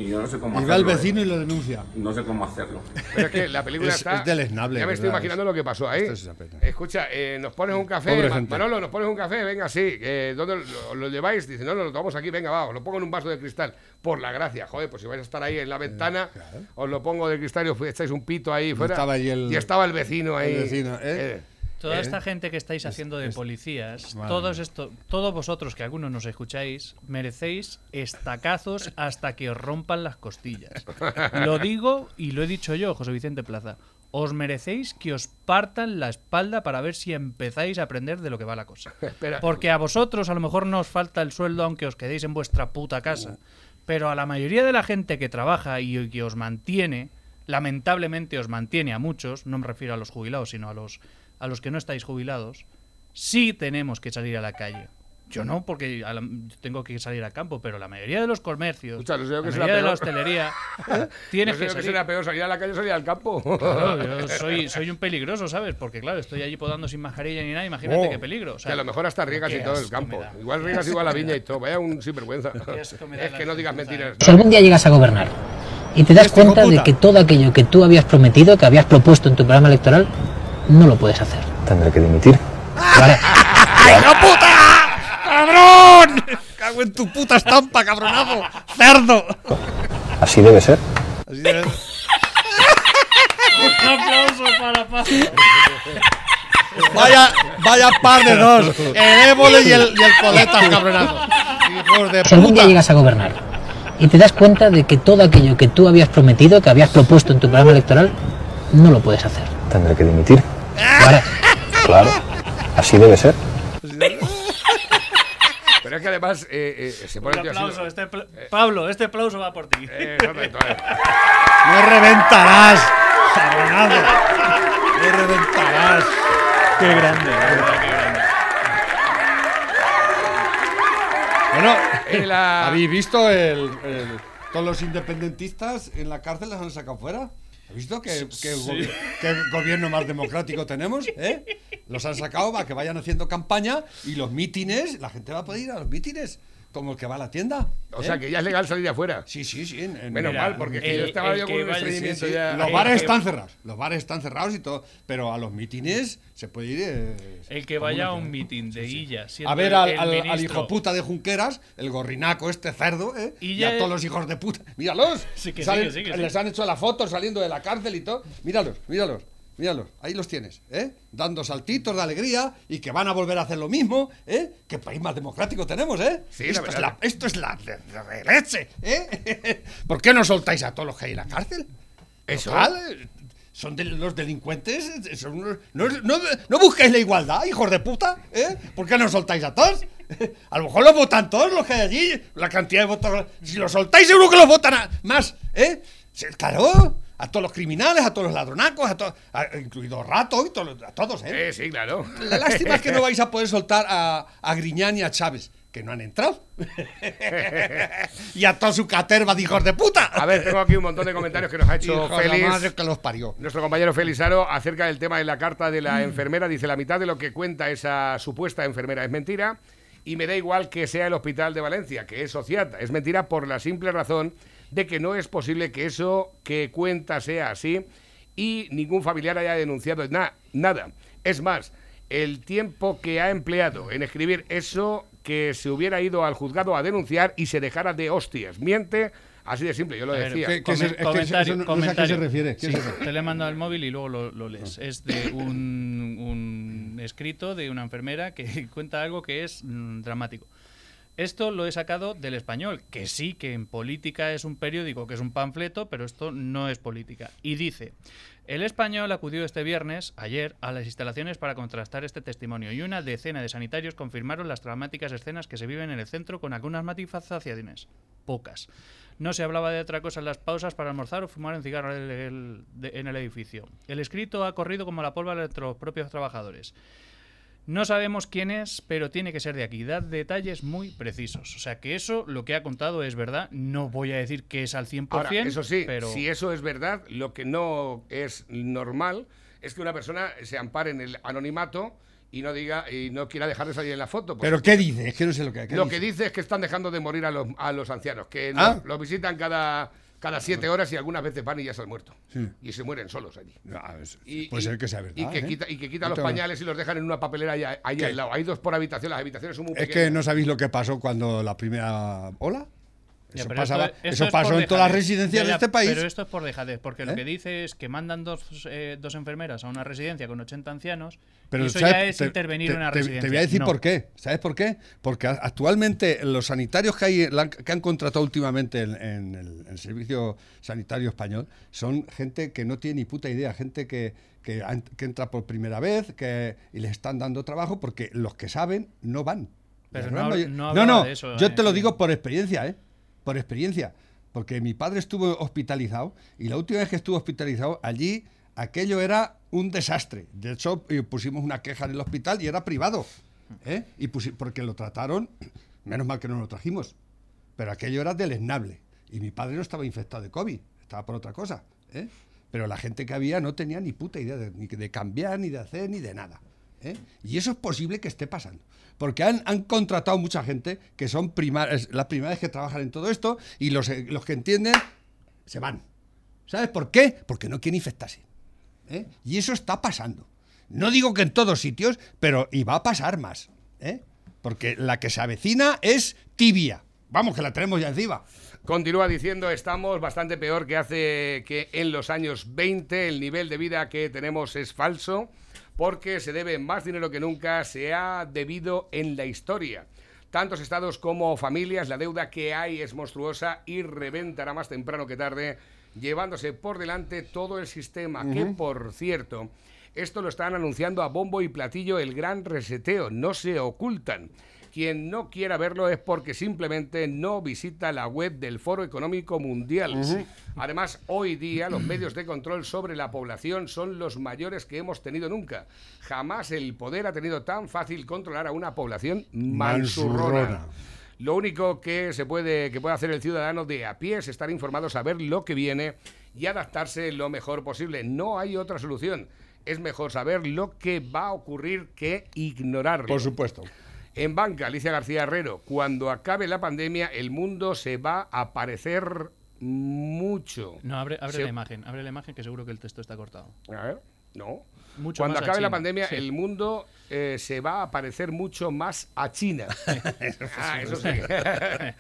Y yo no sé cómo Y va al hacerlo. vecino y lo denuncia. No sé cómo hacerlo. Pero es que la película Es- está. es deleznable, Ya me estoy ¿verdad? imaginando lo que pasó ahí. Es. Escucha, eh, nos pones un café. Pobre gente. Manolo, nos pones un café, venga, sí. eh, ¿Dónde lo, lo lleváis? Dice, no, no, lo tomamos aquí, venga, va, os lo pongo en un vaso de cristal. Por la gracia, joder, pues si vais a estar ahí en la ventana, os lo pongo de cristal y os echáis un pito ahí fuera. estaba ahí el- y estaba el vecino ahí. el vecino, ¿eh? Toda ¿Eh? esta gente que estáis haciendo de policías, todos esto, todos vosotros que algunos nos escucháis, merecéis estacazos hasta que os rompan las costillas. Lo digo y lo he dicho yo, José Vicente Plaza. Os merecéis que os partan la espalda para ver si empezáis a aprender de lo que va la cosa. Porque a vosotros a lo mejor no os falta el sueldo aunque os quedéis en vuestra puta casa. Pero a la mayoría de la gente que trabaja y que os mantiene, lamentablemente os mantiene a muchos, no me refiero a los jubilados, sino a los, a los que no estáis jubilados, sí tenemos que salir a la calle. Yo no, porque a la- tengo que salir a campo, pero la mayoría de los comercios, Escucha, no sé yo la que mayoría de la hostelería, No tienes sé que salir. será peor, salir a la calle o salir al campo. Claro, yo soy, soy un peligroso, ¿sabes? Porque claro, estoy allí podando sin mascarilla ni nada, imagínate Oh, qué peligro. O sea, que a lo mejor hasta riegas y todo el campo. Igual riegas igual la viña y todo. Vaya un sinvergüenza. Es que no digas mentiras. Si algún día llegas a gobernar y te das Este cuenta de que todo aquello que tú habías prometido, que habías propuesto en tu programa electoral, no lo puedes hacer. Tendré que dimitir. ¿Vale? ¡Cabrón! ¡Cago en tu puta estampa, cabronazo! ¡Cerdo! Así debe ser. Así de- Un aplauso para Paz. Vaya, vaya par de dos. El ébole y el, y el coleta, cabronazo. Hijos de Si algún día puta. llegas a gobernar y te das cuenta de que todo aquello que tú habías prometido, que habías propuesto en tu programa electoral, no lo puedes hacer. Tendré que dimitir. Claro. Así debe ser. Pero es que además eh, eh, se pone Un aplauso. Este pl- Pablo, este aplauso va por ti. eh, eh. No reventarás, cabronazo. No reventarás. Qué grande, qué grande. Bueno, Eh, la- ¿habéis visto el, el- todos los independentistas en la cárcel les han sacado fuera? ¿Has visto qué, qué gobi- qué gobierno más democrático tenemos? ¿eh? Los han sacado para que vayan haciendo campaña y los mítines, la gente va a poder ir a los mítines, como el que va a la tienda. O ¿eh? sea, que ya es legal salir de afuera. Sí, sí, sí. en- en- Menos Mira, mal, porque el- yo estaba yo con un estreñimiento Sí, sí, ya. Los el bares que- están cerrados, los bares están cerrados y todo, pero a los mítines se puede ir. eh, El que vaya a un mitin de Illa. siendo A ver al, al- hijo puta de Junqueras, el gorrinaco este cerdo, ¿eh? Y a todos los hijos de puta. Míralos. Sí que sí, Salen- que sí, que sí. Les han hecho la foto saliendo de la cárcel y todo. Míralos, míralos, míralos. Ahí los tienes, ¿eh? Dando saltitos de alegría y que van a volver a hacer lo mismo, ¿eh? Qué país más democrático tenemos, ¿eh? Sí, la esto, es verdad. la, esto es la de, leche, ¿eh? ¿Por qué no soltáis a todos los que hay en la cárcel? Eso. Total, son de- los delincuentes. son unos- no, no, no busquéis la igualdad, hijos de puta. ¿eh? ¿Por qué no soltáis a todos? A lo mejor los votan todos los que hay allí. La cantidad de votos. Si los soltáis, seguro que los votan a- más. ¿eh? Claro. A todos los criminales, a todos los ladronacos, a todos, incluido Rato y todos, a todos, ¿eh? Eh, sí, claro. La lástima es que no vais a poder soltar a, a Griñán y a Chávez, que no han entrado. y a toda su caterva de hijos de puta. A ver, tengo aquí un montón de comentarios que nos ha hecho Félix. madre que los parió. Nuestro compañero Felizaro acerca del tema de la carta de la enfermera dice la mitad de lo que cuenta esa supuesta enfermera es mentira y me da igual que sea el hospital de Valencia, que es Sociata. Es mentira por la simple razón de que no es posible que eso que cuenta sea así y ningún familiar haya denunciado na- nada. Es más, el tiempo que ha empleado en escribir eso que se hubiera ido al juzgado a denunciar y se dejara de hostias. Miente, así de simple, yo lo decía. ¿qué- qué comen- es- es que comentario, eso no- no sé a qué se refiere. ¿Qué Sí, es eso? te le he mandado el móvil y luego lo, lo lees. Es de un, un escrito de una enfermera que cuenta algo que es mm, dramático. Esto lo he sacado del español, que sí, que en política es un periódico, que es un panfleto, pero esto no es política. Y dice, el español acudió este viernes, ayer, a las instalaciones para contrastar este testimonio y una decena de sanitarios confirmaron las dramáticas escenas que se viven en el centro con algunas matizaciones, pocas. No se hablaba de otra cosa en las pausas para almorzar o fumar un cigarro en el edificio. El escrito ha corrido como la pólvora entre los propios trabajadores. No sabemos quién es, pero tiene que ser de aquí. Da detalles muy precisos. O sea que eso, lo que ha contado, es verdad. No voy a decir que es al 100%, Ahora, eso sí, pero... si eso es verdad, lo que no es normal es que una persona se ampare en el anonimato y no diga y no quiera dejar de salir en la foto. ¿Pero qué dice? Es que no sé lo que ¿qué lo que dice es que están dejando de morir a los, a los ancianos, que no- Ah. los visitan cada, cada siete horas y algunas veces van y ya se han muerto. Sí. Y se mueren solos allí. Ah, es- Y, puede y- ser que sea verdad. Y que ¿eh? quita, y que quita No los pañales y los dejan en una papelera ahí, ahí al lado. Hay dos por habitación, las habitaciones son muy Es pequeñas. que no sabéis lo que pasó cuando la primera ola. Eso, pasaba- esto- pasó en todas las residencias Ya, de este país. Pero esto es por dejadez, porque lo ¿Eh? que dice es que mandan dos, eh, dos enfermeras a una residencia con 80 ancianos Pero y eso ¿sabes? ya es Te- intervenir te- en una te- residencia. Te voy a decir No. por qué. ¿Sabes por qué? Porque actualmente los sanitarios que, hay, que han contratado últimamente en, en el, en el servicio sanitario español son gente que no tiene ni puta idea, gente que, que, entra por primera vez que, y les están dando trabajo porque los que saben no van. Pero no no de eso, yo eh, te lo digo por experiencia, ¿eh? Por experiencia. Porque mi padre estuvo hospitalizado y la última vez que estuvo hospitalizado allí aquello era un desastre. De hecho, eh, pusimos una queja en el hospital y era privado. ¿eh? Y porque lo trataron, menos mal que no lo trajimos. Pero aquello era deleznable. Y mi padre no estaba infectado de COVID, estaba por otra cosa. ¿eh? Pero la gente que había no tenía ni puta idea de, ni de cambiar, ni de hacer, ni de nada. ¿Eh? Y eso es posible que esté pasando. Porque han, han contratado mucha gente que son primarias, las primeras que trabajan en todo esto y los, eh, los que entienden se van. ¿Sabes por qué? Porque no quieren infectarse. ¿eh? Y eso está pasando. No digo que en todos sitios, pero y va a pasar más. ¿eh? Porque la que se avecina es tibia. Vamos, que la tenemos ya encima. Continúa diciendo, estamos bastante peor que hace que en los años 20. El nivel de vida que tenemos es falso porque se debe más dinero que nunca, se ha debido en la historia. Tantos estados como familias, la deuda que hay es monstruosa y reventará más temprano que tarde, llevándose por delante todo el sistema, que por cierto, esto lo están anunciando a bombo y platillo el gran reseteo, no se ocultan. Quien no quiera verlo es porque simplemente no visita la web del Foro Económico Mundial. Además, hoy día los medios de control sobre la población son los mayores que hemos tenido nunca. Jamás el poder ha tenido tan fácil controlar a una población mansurrona. Mansurrona. Lo único que se puede que puede hacer el ciudadano de a pie es estar informado, saber lo que viene y adaptarse lo mejor posible. No hay otra solución. Es mejor saber lo que va a ocurrir que ignorarlo. Por supuesto. En banca, Alicia García Herrero, cuando acabe la pandemia, el mundo se va a parecer mucho. No, abre, abre Se- la imagen, abre la imagen que seguro que el texto está cortado. A ver, no. Mucho Cuando acabe la pandemia, sí. el mundo eh, se va a parecer mucho más a China. Ah, eso sí. Pero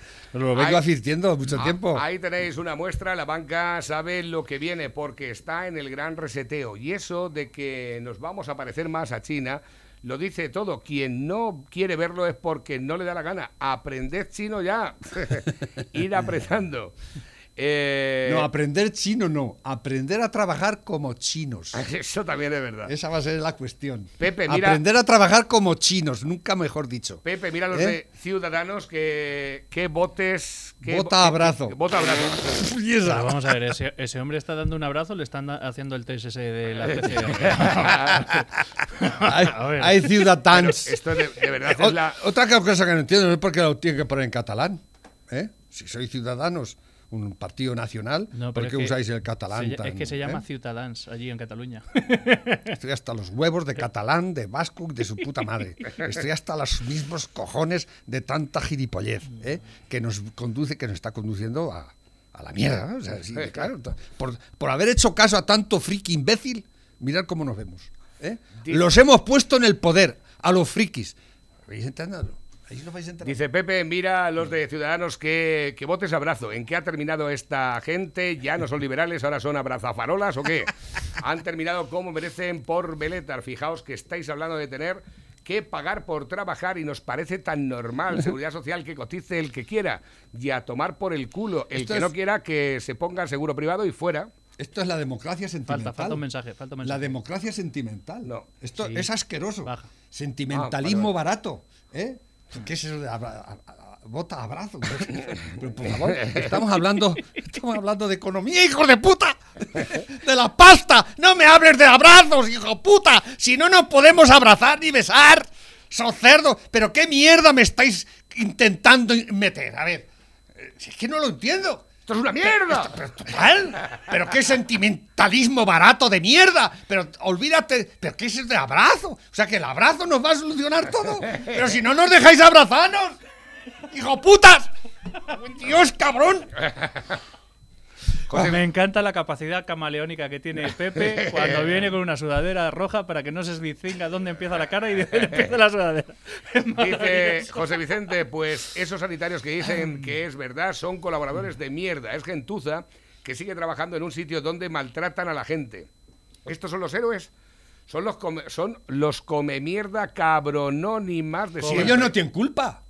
lo vengo Ahí- advirtiendo mucho Ah, tiempo. Ahí tenéis una muestra, la banca sabe lo que viene porque está en el gran reseteo. Y eso de que nos vamos a parecer más a China, lo dice todo. Quien no quiere verlo es porque no le da la gana. Aprended chino ya. Ir apretando. Eh, No, aprender chino no. Aprender a trabajar como chinos. eso también es verdad. Esa va a ser la cuestión. Pepe, mira- Aprender a trabajar como chinos, nunca mejor dicho. Pepe, mira los ¿Eh? de Ciudadanos que, que botes. Que Bota abrazo. Bota abrazo. Y esa. Pero vamos a ver, ese, ese hombre está dando un abrazo, le están haciendo el ese de la. Hay, hay ciudadanos. Esto de, de verdad O- es la. Otra cosa que no entiendo es por qué lo tienen que poner en catalán. ¿eh? Si sois ciudadanos, un partido nacional, No, ¿por qué es que usáis el catalán? se tan, es que se llama eh? Ciutadans allí en Cataluña. Estoy hasta los huevos de catalán, de vasco, de su puta madre. Estoy hasta los mismos cojones de tanta gilipollez ¿eh? que nos conduce, que nos está conduciendo a, a la mierda. ¿no? O sea, sí, claro, t- por, por haber hecho caso a tanto friki imbécil, mirad cómo nos vemos. ¿eh? Los hemos puesto en el poder, a los frikis. ¿Vais entendiendo? Ahí vais. Dice Pepe, mira a los de Ciudadanos que, que botes abrazo. ¿En qué ha terminado esta gente? ¿Ya no son liberales, ahora son abrazafarolas o qué? Han terminado como merecen por Beletar. Fijaos que estáis hablando de tener que pagar por trabajar y nos parece tan normal. Seguridad social que cotice el que quiera y a tomar por el culo el Esto que es- no quiera que se ponga seguro privado y fuera. Esto es la democracia sentimental. Falta, falta un mensaje, falta un La democracia sentimental. No. Esto Sí. es asqueroso. Baja. Sentimentalismo Ah, vale, barato. ¿eh? ¿Qué es eso de abra- bota abrazo? Pero por favor, estamos hablando, estamos hablando de economía, hijo de puta. De la pasta. No me hables de abrazos, hijo puta. Si no nos podemos abrazar ni besar. Sos cerdo. Pero qué mierda me estáis intentando meter. A ver, eh, si es que no lo entiendo. ¡Esto es una mierda! Pero total, pero qué sentimentalismo barato de mierda. Pero olvídate, pero qué es el de abrazo. O sea que el abrazo nos va a solucionar todo. Pero si no nos dejáis abrazarnos, hijo putas. Dios, cabrón. Me encanta la capacidad camaleónica que tiene Pepe cuando viene con una sudadera roja para que no se distinga dónde empieza la cara y dónde empieza la sudadera. Dice. José Vicente, pues esos sanitarios que dicen que es verdad son colaboradores de mierda. Es gentuza que sigue trabajando en un sitio donde maltratan a la gente. ¿Estos son los héroes? Son los come, son los come mierda cabronónimas de Si siempre. ellos no tienen culpa.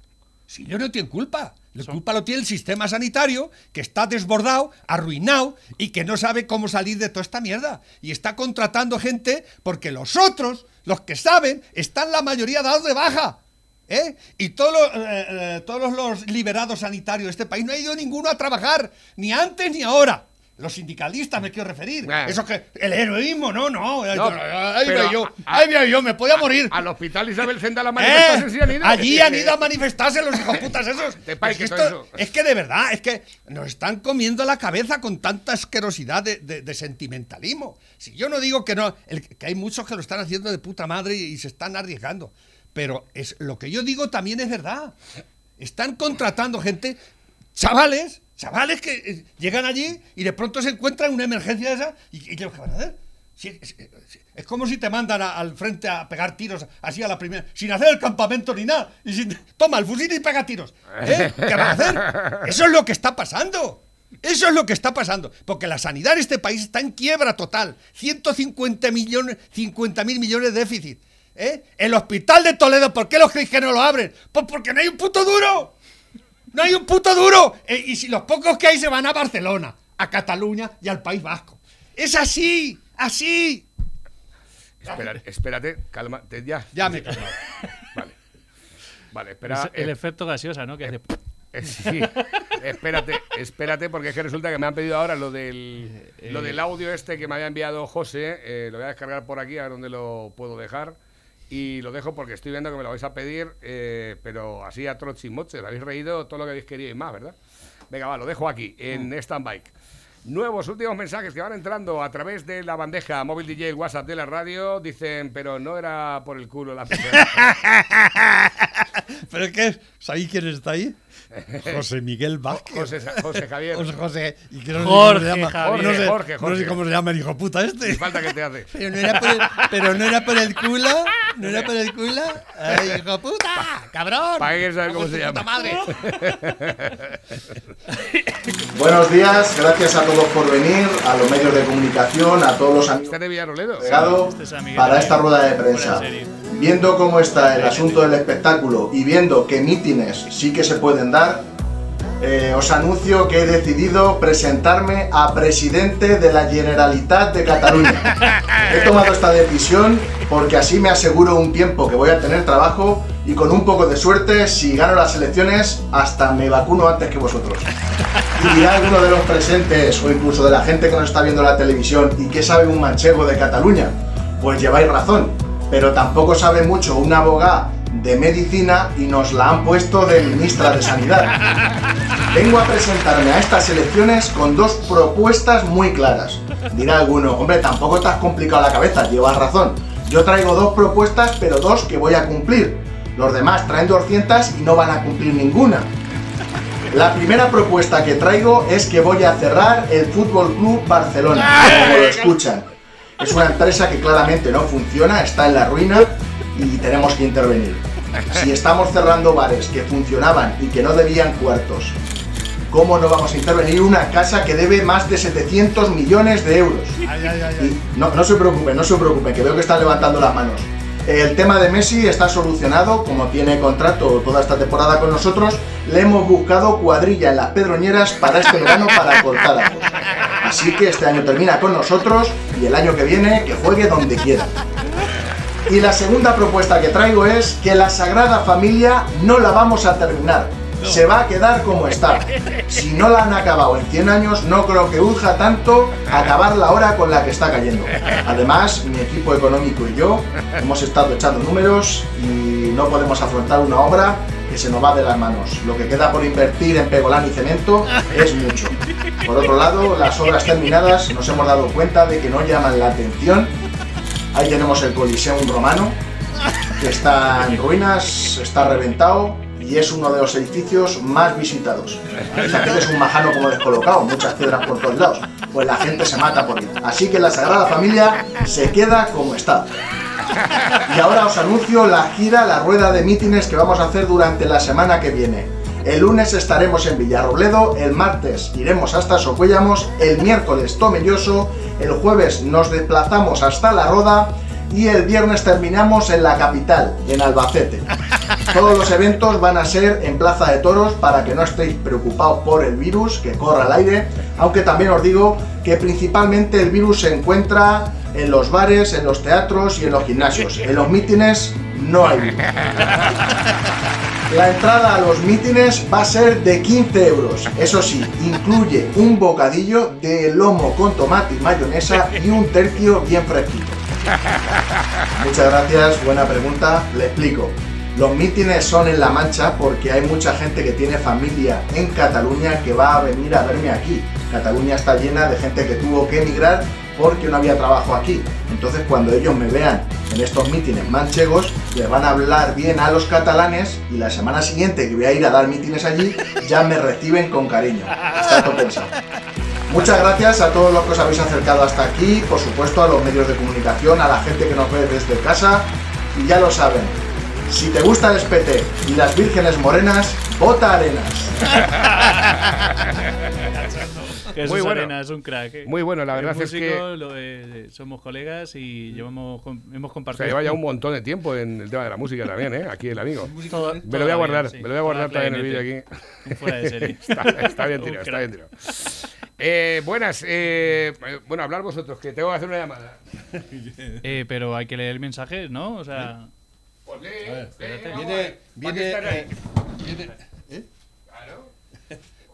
Si ellos no tienen culpa. La culpa lo tiene el sistema sanitario, que está desbordado, arruinado y que no sabe cómo salir de toda esta mierda. Y está contratando gente porque los otros, los que saben, están la mayoría dados de baja. ¿eh? Y todos los, eh, eh, todos los liberados sanitarios de este país no ha ido ninguno a trabajar, ni antes ni ahora. Los sindicalistas me quiero referir. Eso que el heroísmo, no, no. No, ahí veo yo, a- ahí veo yo, me podía morir. Al hospital Isabel Zenda la ¿Eh? manifestación sí han ido. Allí han ido a manifestarse los hijos putas esos. Es, que que todo esto- eso. es que de verdad, es que nos están comiendo la cabeza con tanta asquerosidad de, de- de sentimentalismo. Si yo no digo que no, el- que hay muchos que lo están haciendo de puta madre y, y se están arriesgando. Pero es, lo que yo digo también es verdad. Están contratando gente, chavales, chavales que eh, llegan allí y de pronto se encuentran una emergencia de esa y, ¿qué van a hacer? Es, como si te mandan al frente a pegar tiros así a la primera, sin hacer el campamento ni nada. Y sin- toma el fusil y pega tiros. ¿Eh? ¿Qué van a hacer? Eso es lo que está pasando. Eso es lo que está pasando. Porque la sanidad en este país está en quiebra total. 150 millones, 50 mil millones de déficit. ¿Eh? El hospital de Toledo, ¿por qué los creéis que no lo abren? Pues porque no hay un puto duro. No hay un puto duro. Eh, y si los pocos que hay se van a Barcelona, a Cataluña y al País Vasco. Es así, así. Espérate, espérate, calma, te- ya. Ya me he calmado. Vale. Vale, espera. Es el eh, efecto gaseosa, ¿no? Que hace... Eh, Sí, espérate, espérate, porque es que resulta que me han pedido ahora lo del, lo del audio este que me había enviado José. eh, lo voy a descargar por aquí, a ver dónde lo puedo dejar. Y lo dejo porque estoy viendo que me lo vais a pedir, eh, pero así a trots y moches. Habéis reído todo lo que habéis querido y más, ¿verdad? Venga, va, lo dejo aquí, en stand-by. Nuevos últimos mensajes que van entrando a través de la bandeja móvil DJ WhatsApp de la radio. Dicen, pero no era por el culo la pecera. ¿Pero es que ¿Sabéis quién está ahí? José Miguel Vázquez. José, José Javier. José, José. ¿Y que no Jorge sé cómo se llama? Javier. No sé, Jorge, no Jorge. sé cómo se llama el hijo puta este. ¿Qué falta que te hace? Pero no era por el, pero no era por el culo. No era por el culo. ¡Ay, hijo puta! ¡Cabrón! Para que saber cómo se llama. madre! Buenos días, gracias a todos por venir, a los medios de comunicación, a todos los amigos Este de Villaroledo. Pegado Este es para esta rueda de prensa. Viendo cómo está el asunto del espectáculo y viendo que mítines sí que se pueden dar, eh, os anuncio que he decidido presentarme a presidente de la Generalitat de Cataluña. He tomado esta decisión porque así me aseguro un tiempo que voy a tener trabajo y con un poco de suerte, si gano las elecciones, hasta me vacuno antes que vosotros. Y dirá alguno de los presentes o incluso de la gente que nos está viendo en la televisión y que sabe un manchego de Cataluña, pues lleváis razón, pero tampoco sabe mucho una abogada de medicina y nos la han puesto de ministra de Sanidad. Vengo a presentarme a estas elecciones con dos propuestas muy claras. Dirá alguno, hombre, tampoco te has complicado la cabeza, llevas razón. Yo traigo dos propuestas, pero dos que voy a cumplir. Los demás traen 200 y no van a cumplir ninguna. La primera propuesta que traigo es que voy a cerrar el Fútbol Club Barcelona, como lo escuchan. Es una empresa que claramente no funciona, está en la ruina y tenemos que intervenir. Si estamos cerrando bares que funcionaban y que no debían cuartos, ¿cómo no vamos a intervenir una casa que debe más de 700 millones de euros? Y no, no se preocupen, no se preocupen, que veo que están levantando las manos. El tema de Messi está solucionado, como tiene contrato toda esta temporada con nosotros, le hemos buscado cuadrilla en las pedroñeras para este verano para cortar ajos. Así que este año termina con nosotros y el año que viene que juegue donde quiera. Y la segunda propuesta que traigo es que la Sagrada Familia no la vamos a terminar. Se va a quedar como está. Si no la han acabado en 100 años, no creo que urja tanto acabarla ahora con la que está cayendo. Además, mi equipo económico y yo hemos estado echando números y no podemos afrontar una obra que se nos va de las manos. Lo que queda por invertir en pegolán y cemento es mucho. Por otro lado, las obras terminadas nos hemos dado cuenta de que no llaman la atención Ahí tenemos el Coliseum romano, que está en ruinas, está reventado y es uno de los edificios más visitados. Aquel es un majano como descolocado, muchas piedras por todos lados. Pues la gente se mata por él. Así que la Sagrada Familia se queda como está. Y ahora os anuncio la gira, la rueda de mítines que vamos a hacer durante la semana que viene. El lunes estaremos en Villarrobledo, el martes iremos hasta Socuellamos, el miércoles Tomelloso, el jueves nos desplazamos hasta La Roda y el viernes terminamos en la capital, en Albacete. Todos los eventos van a ser en Plaza de Toros para que no estéis preocupados por el virus que corra al aire, aunque también os digo que principalmente el virus se encuentra en los bares, en los teatros y en los gimnasios. En los mítines no hay virus. La entrada a los mítines va a ser de 15 euros. Eso sí, incluye un bocadillo de lomo con tomate y mayonesa y un tercio bien fresquito. Muchas gracias, buena pregunta. Le explico. Los mítines son en La Mancha porque hay mucha gente que tiene familia en Cataluña que va a venir a verme aquí. Cataluña está llena de gente que tuvo que emigrar porque no había trabajo aquí. Entonces cuando ellos me vean en estos mítines manchegos, les van a hablar bien a los catalanes y la semana siguiente que voy a ir a dar mítines allí, ya me reciben con cariño. Está todo pensado. Muchas gracias a todos los que os habéis acercado hasta aquí, por supuesto a los medios de comunicación, a la gente que nos ve desde casa y ya lo saben. Si te gusta el espete y las vírgenes morenas, vota Arenas. Jesús Muy bueno. Arenas, un crack. ¿eh? Muy bueno, la verdad es músico, que- lo, eh, somos colegas y llevamos, com- hemos O compartido. sea, lleva ya un montón de tiempo en el tema de la música también, ¿eh? Aquí el amigo. Todo- Me lo voy a guardar, sí. me lo voy a guardar Toda también en el vídeo aquí. Fuera de serie. está, está bien tirado, está bien tirado. Eh, buenas, eh, bueno, hablar vosotros, que tengo que hacer una llamada. Eh, pero hay que leer el mensaje, ¿no? O sea, Viene, ver. ¿Para qué viene, eh, viene, ¿eh? Claro.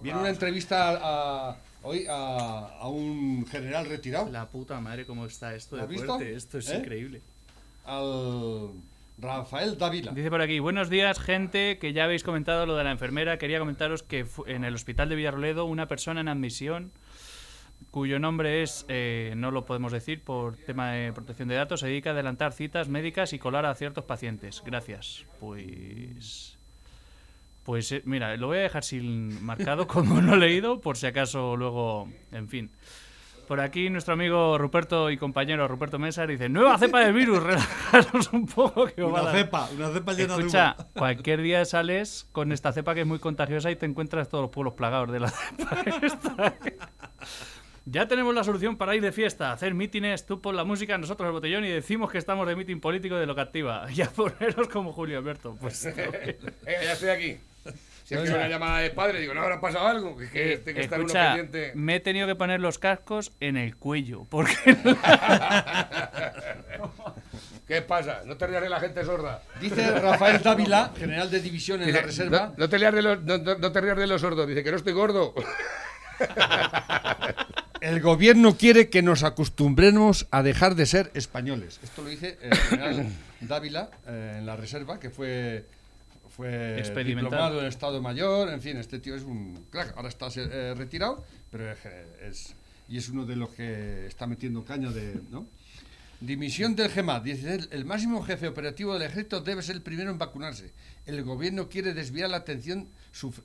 Viene una entrevista a- a- hoy a, a un general retirado, la puta madre, cómo está esto ¿Lo de visto? fuerte. Esto es ¿Eh? increíble. al Rafael Dávila. Dice por aquí, buenos días, gente, que ya habéis comentado lo de la enfermera. Quería comentaros que en el hospital de Villarroledo una persona en admisión cuyo nombre es, eh, no lo podemos decir por tema de protección de datos, se dedica a adelantar citas médicas y colar a ciertos pacientes. Gracias. Pues... Pues eh, mira, lo voy a dejar sin marcado como no he leído, por si acaso luego, en fin. Por aquí nuestro amigo Ruperto y compañero Ruperto Mesa dice, nueva cepa del virus, relajaros un poco que Una dar". cepa, una cepa llena de Escucha, humo. cualquier día sales con esta cepa que es muy contagiosa y te encuentras todos los pueblos plagados de la cepa esta. Ya tenemos la solución para ir de fiesta, hacer mítines, tú pon la música, nosotros el botellón y decimos que estamos de mítin político de lo que activa. Y a poneros como Julio Alberto. Pues Venga, ya estoy aquí. Si es que una llamada de padre, digo, ¿no habrá pasado algo? Que, que tiene que estar uno pendiente. me he tenido que poner los cascos en el cuello. Porque ¿Qué pasa? No te rías de la gente sorda. Dice Rafael Dávila, general de división en la Dice, reserva. No, no te rías de los, no, no- no te rías de los sordos. Dice que no estoy gordo. El gobierno quiere que nos acostumbremos a dejar de ser españoles. Esto lo dice el general Dávila eh, en la reserva, que fue, fue diplomado en Estado Mayor. En fin, este tío es un crack. Ahora está eh, retirado, pero es, es- y es uno de los que está metiendo caña de. ¿no? Dimisión del GEMA. Dice, el, máximo jefe operativo del ejército debe ser el primero en vacunarse. El gobierno quiere desviar la atención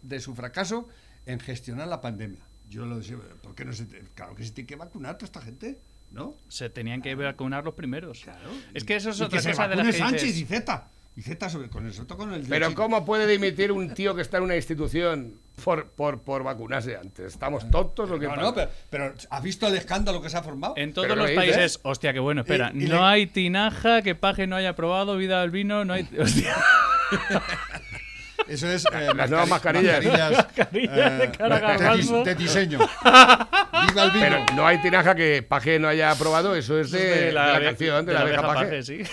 de su fracaso en gestionar la pandemia. Yo lo deseo. ¿Por qué no se.? te- claro que se tiene que vacunar toda esta gente, ¿no? se tenían que vacunar los primeros. Es que eso es Y otra que se cosa de las vacune que Sánchez dices- y Z. Y Z sobre con eso, con el Pero del- ¿cómo puede dimitir un tío que está en una institución por, por, por vacunarse antes? ¿Estamos tontos o qué No, pasa? no, pero, pero ¿has visto el escándalo que se ha formado? En todos Pero los lo dices. países, hostia, qué bueno, espera. Y- y no le- hay tinaja que Paje no haya probado, vida al vino, no hay. Hostia. Eso es. eh, Las nuevas mascari- mascarillas. Mascarillas de cara de, diseño. Viva el vino. Pero no hay tinaja que Paje no haya probado, eso es de, de la, canción, de, de la abeja Paje. Paje, sí.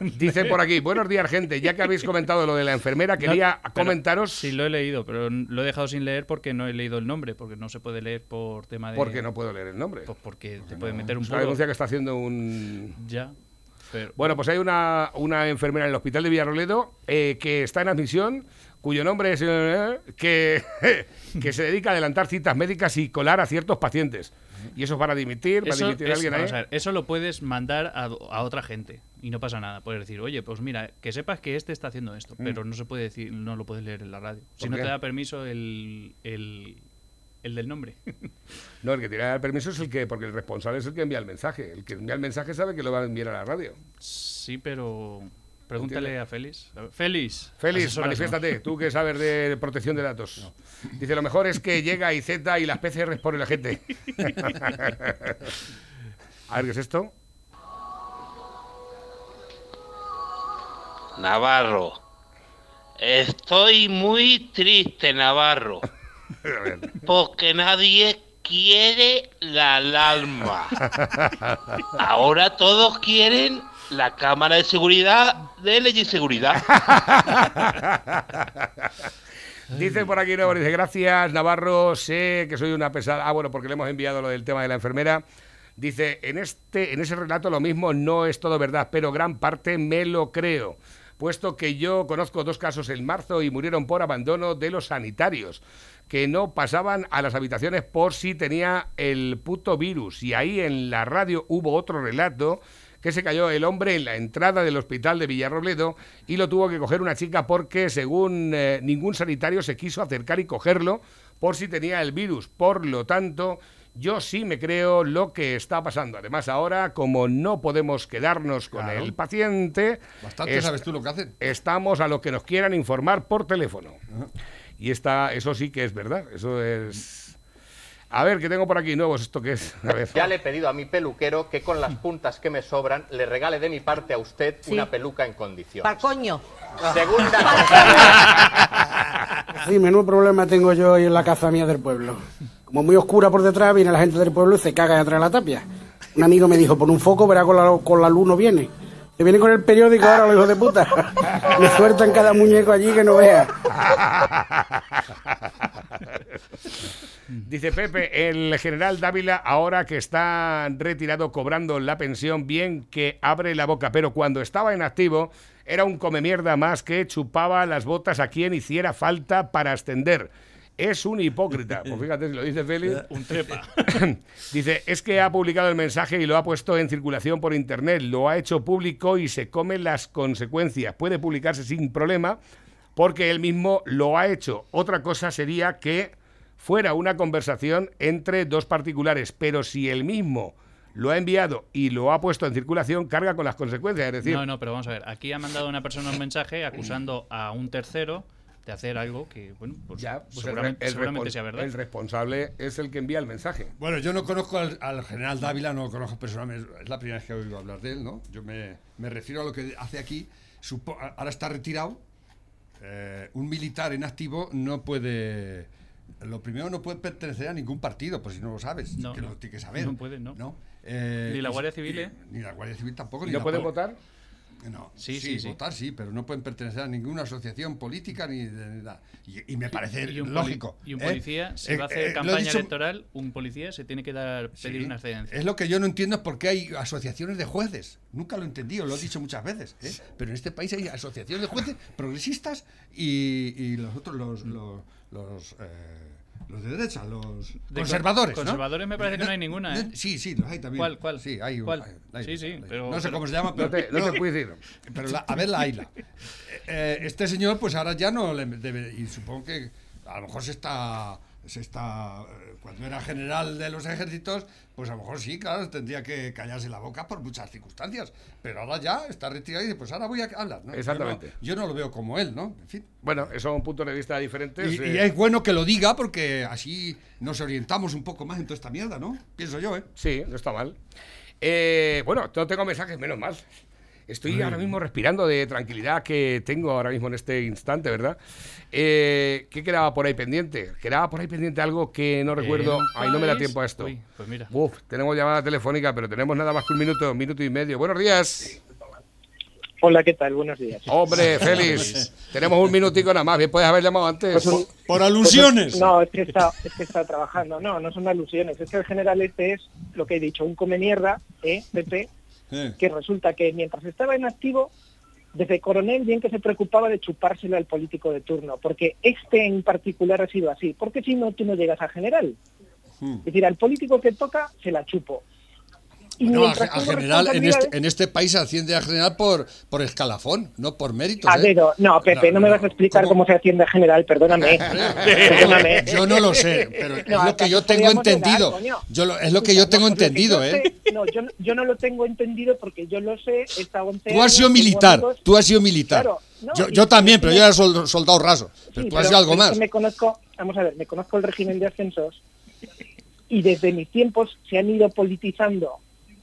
Dice por aquí, buenos días gente, ya que habéis comentado lo de la enfermera, quería comentaros... Sí, lo he leído, pero lo he dejado sin leer porque no he leído el nombre, porque no se puede leer por tema de. ¿Por qué no puedo leer el nombre? Pues porque te puede meter un Es una poco. denuncia que está haciendo un... Ya. Pero, Bueno, pues hay una, una enfermera en el hospital de Villarroledo eh, que está en admisión, cuyo nombre es... eh, que, que se dedica a adelantar citas médicas y colar a ciertos pacientes. Y eso es para dimitir, a eso, dimitir es- alguien ahí. a ver, eso lo puedes mandar a, a otra gente y no pasa nada. Puedes decir, oye, pues mira, que sepas que este está haciendo esto, pero no se puede decir, no lo puedes leer en la radio. Si ¿Por no qué? te da permiso el, el, el del nombre. No, el que tiene el permiso es el que, porque el responsable es el que envía el mensaje. El que envía el mensaje sabe que lo va a enviar a la radio. sí, pero pregúntale a Félix. Félix. Félix, manifiéstate, tú que sabes de protección de datos. Dice, lo mejor es que llega IZ y las PCRs por el agente. a ver, ¿qué es esto? Navarro. Estoy muy triste, Navarro. Porque nadie quiere la alarma. Ahora todos quieren la cámara de seguridad de ley y seguridad. Dice por aquí nuevo, dice, gracias Navarro, sé que soy una pesada. Ah, bueno, porque le hemos enviado lo del tema de la enfermera. Dice, en, este, en ese relato lo mismo no es todo verdad, pero gran parte me lo creo, puesto que yo conozco dos casos en marzo y murieron por abandono de los sanitarios, que no pasaban a las habitaciones por si tenía el puto virus. Y ahí en la radio hubo otro relato que se cayó el hombre en la entrada del hospital de Villarrobledo y lo tuvo que coger una chica porque, según eh, ningún sanitario, se quiso acercar y cogerlo por si tenía el virus. Por lo tanto, yo sí me creo lo que está pasando. Además, ahora, como no podemos quedarnos con Claro. el paciente, Bastante es- sabes tú lo que hacen. estamos a lo que nos quieran informar por teléfono. Y esta, eso sí que es verdad. Eso es. A ver, ¿qué tengo por aquí nuevos? ¿Esto qué es? A ver. Ya le he pedido a mi peluquero que con las puntas que me sobran le regale de mi parte a usted una peluca en condiciones. Pa'l coño. Segunda Sí, menudo problema tengo yo hoy en la casa mía del pueblo. Como muy oscura por detrás, viene la gente del pueblo y se caga detrás de la tapia. Un amigo me dijo, pon un foco, verá con la, con la luz no viene. Se viene con el periódico ahora, los hijos de puta. Me sueltan cada muñeco allí que no vea. Dice Pepe, el general Dávila, ahora que está retirado cobrando la pensión, bien que abre la boca, pero cuando estaba en activo era un come mierda más que chupaba las botas a quien hiciera falta para ascender. es un hipócrita. Pues fíjate si lo dice Félix. Un trepa. Dice, es que ha publicado el mensaje y lo ha puesto en circulación por internet, lo ha hecho público y se come las consecuencias. Puede publicarse sin problema porque él mismo lo ha hecho. Otra cosa sería que fuera una conversación entre dos particulares, pero si él mismo lo ha enviado y lo ha puesto en circulación, carga con las consecuencias. Es decir, No, no, pero vamos a ver. Aquí ha mandado una persona un mensaje acusando a un tercero de hacer algo que, bueno, pues, ya, pues el seguramente, el sea verdad. el responsable es el que envía el mensaje. Bueno, yo no conozco al, al general Dávila, no lo conozco personalmente, es la primera vez que oigo hablar de él, ¿no? Yo me, me refiero a lo que hace aquí. Supo- ahora está retirado. eh, un militar en activo no puede. Lo primero, no puede pertenecer a ningún partido, por si no lo sabes. No, que no. lo tiene que saber. No puede, no. Eh, Ni la y- Guardia Civil, y- ¿eh? Ni la Guardia Civil tampoco. ¿Y ni no la puede votar? No, Sí, sí, sí, votar sí, pero no pueden pertenecer a ninguna asociación política ni de ni nada. Y, y me parece Y un, poli- lógico. y un ¿eh? policía, si Eh, va a eh, hacer campaña dicho- electoral, un policía se tiene que dar pedir Sí. una excedencia. Es lo que yo no entiendo es por qué hay asociaciones de jueces. Nunca lo he entendido, lo he dicho muchas veces. ¿eh? Pero en este país hay asociaciones de jueces progresistas y, y los otros, los, los, los, eh, los de derecha, los De conservadores. ¿no? conservadores me parece que no hay ninguna, ¿eh? Sí, sí, los hay también. ¿Cuál, cuál? Sí, hay, ¿Cuál? hay- hay- Sí, sí, hay. pero- No sé pero- cómo se llama, No pero. te, no te puedo decir. Pero la- a ver la isla. Eh, este señor, pues ahora ya no le debe. Y supongo que a lo mejor se está. Se está eh, cuando era general de los ejércitos, pues a lo mejor sí, claro, tendría que callarse la boca por muchas circunstancias. Pero ahora ya está retirado y dice, pues ahora voy a hablar. ¿no? Yo no- Exactamente. Yo no, lo veo como él, ¿no? En fin. Bueno, esos son puntos de vista. Y, eh, y es bueno que lo diga porque así nos orientamos un poco más en toda esta mierda, ¿no? Pienso yo, ¿eh? Sí, no está mal. Eh, bueno, no tengo mensajes, menos mal. Estoy ahora mismo respirando de tranquilidad que tengo ahora mismo en este instante, ¿verdad? Eh, ¿Qué quedaba por ahí pendiente? Quedaba por ahí pendiente algo que no recuerdo. un Ay, no me da país- tiempo a esto. Uy, pues mira. Uf, tenemos llamada telefónica, pero tenemos nada más que un minuto, minuto y medio. Buenos días. Hola, ¿qué tal? Buenos días. Hombre, Félix, tenemos un minutico nada más. Bien, puedes haber llamado antes. Pues un- Por Pues alusiones. es- no, es que, está, es que está trabajando. No, no son alusiones. Es que el general este es lo que he dicho, un come mierda, ¿eh, Pepe? Que resulta que mientras estaba en activo, desde coronel bien que se preocupaba de chupárselo al político de turno, porque este en particular ha sido así. Porque si no, tú no llegas a general. Es decir, al político que toca, se la chupo. No, al tengo general, en este, en este país se asciende a general por, por escalafón, no por méritos. A ¿eh? dedo. No, Pepe, no, me vas a explicar cómo, se atiende a general, perdóname. perdóname. Yo no lo sé, pero es No, lo que yo tengo entendido. Yo lo- es lo que yo tengo No, entendido, yo ¿eh? sé- no, yo, yo no lo tengo entendido porque yo lo sé, he estado 11 Tú has sido militar, amigos- tú has sido militar. Claro, no, yo, y- yo también, pero yo era sol- soldado raso. Pero Sí, tú has sido algo más. me conozco, vamos a ver, me conozco el régimen de ascensos y desde mis tiempos se han ido politizando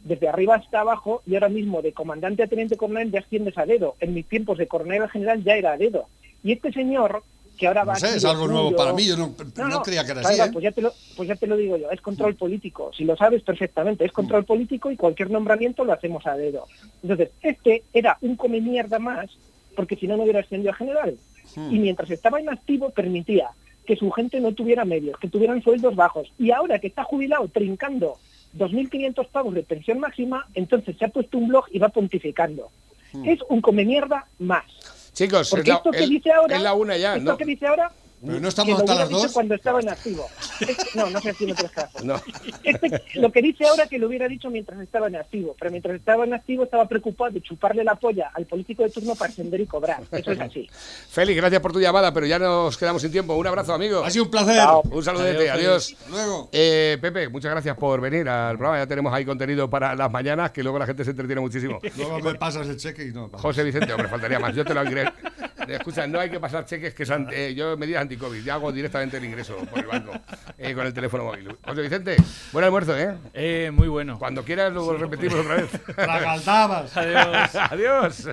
desde arriba hasta abajo y ahora mismo de comandante a teniente coronel ya asciendes a dedo. En mis tiempos de coronel a general ya era a dedo. Y este señor que ahora va No sé, aquí es algo nuevo para mí, yo no, no creía que era así. ¿eh? pues, ya te lo, pues ya te lo digo yo, es control político. Si lo sabes perfectamente, es control Mm. político y cualquier nombramiento lo hacemos a dedo. Entonces, este era un come mierda más, porque si no, no hubiera ascendido a general. Mm. Y mientras estaba inactivo, permitía que su gente no tuviera medios, que tuvieran sueldos bajos. Y ahora que está jubilado, trincando 2.500 pavos de pensión máxima, entonces se ha puesto un blog y va pontificando. Mm. Es un come mierda más. Chicos, Porque es la, esto que dice ahora, es la una ya, esto ¿no? que dice ahora Pero no estamos lo hasta hubiera las dicho dos. cuando estaba en activo. Este- no, no sé si me tres casos. No. Este- lo que dice ahora que lo hubiera dicho mientras estaba en activo, pero mientras estaba en activo estaba preocupado de chuparle la polla al político de turno para ascender y cobrar. Eso es así. Félix, gracias por tu llamada, pero ya nos quedamos sin tiempo. Un abrazo, amigo. Ha sido un placer. Chao. Un saludete, Adiós, adiós. Luego. Eh, Pepe, muchas gracias por venir al programa. Ya tenemos ahí contenido para las mañanas, que luego la gente se entretiene muchísimo. Luego me pasas el cheque y no. José Vicente, hombre, faltaría más. Yo te lo ingreso. Escucha, no hay que pasar cheques que son, eh, yo medidas anti-COVID. Ya hago directamente el ingreso por el banco eh, con el teléfono móvil. José Vicente, buen almuerzo, ¿eh? Eh, muy bueno. Cuando quieras, luego repetimos otra vez. Tragaltabas. Adiós. Adiós.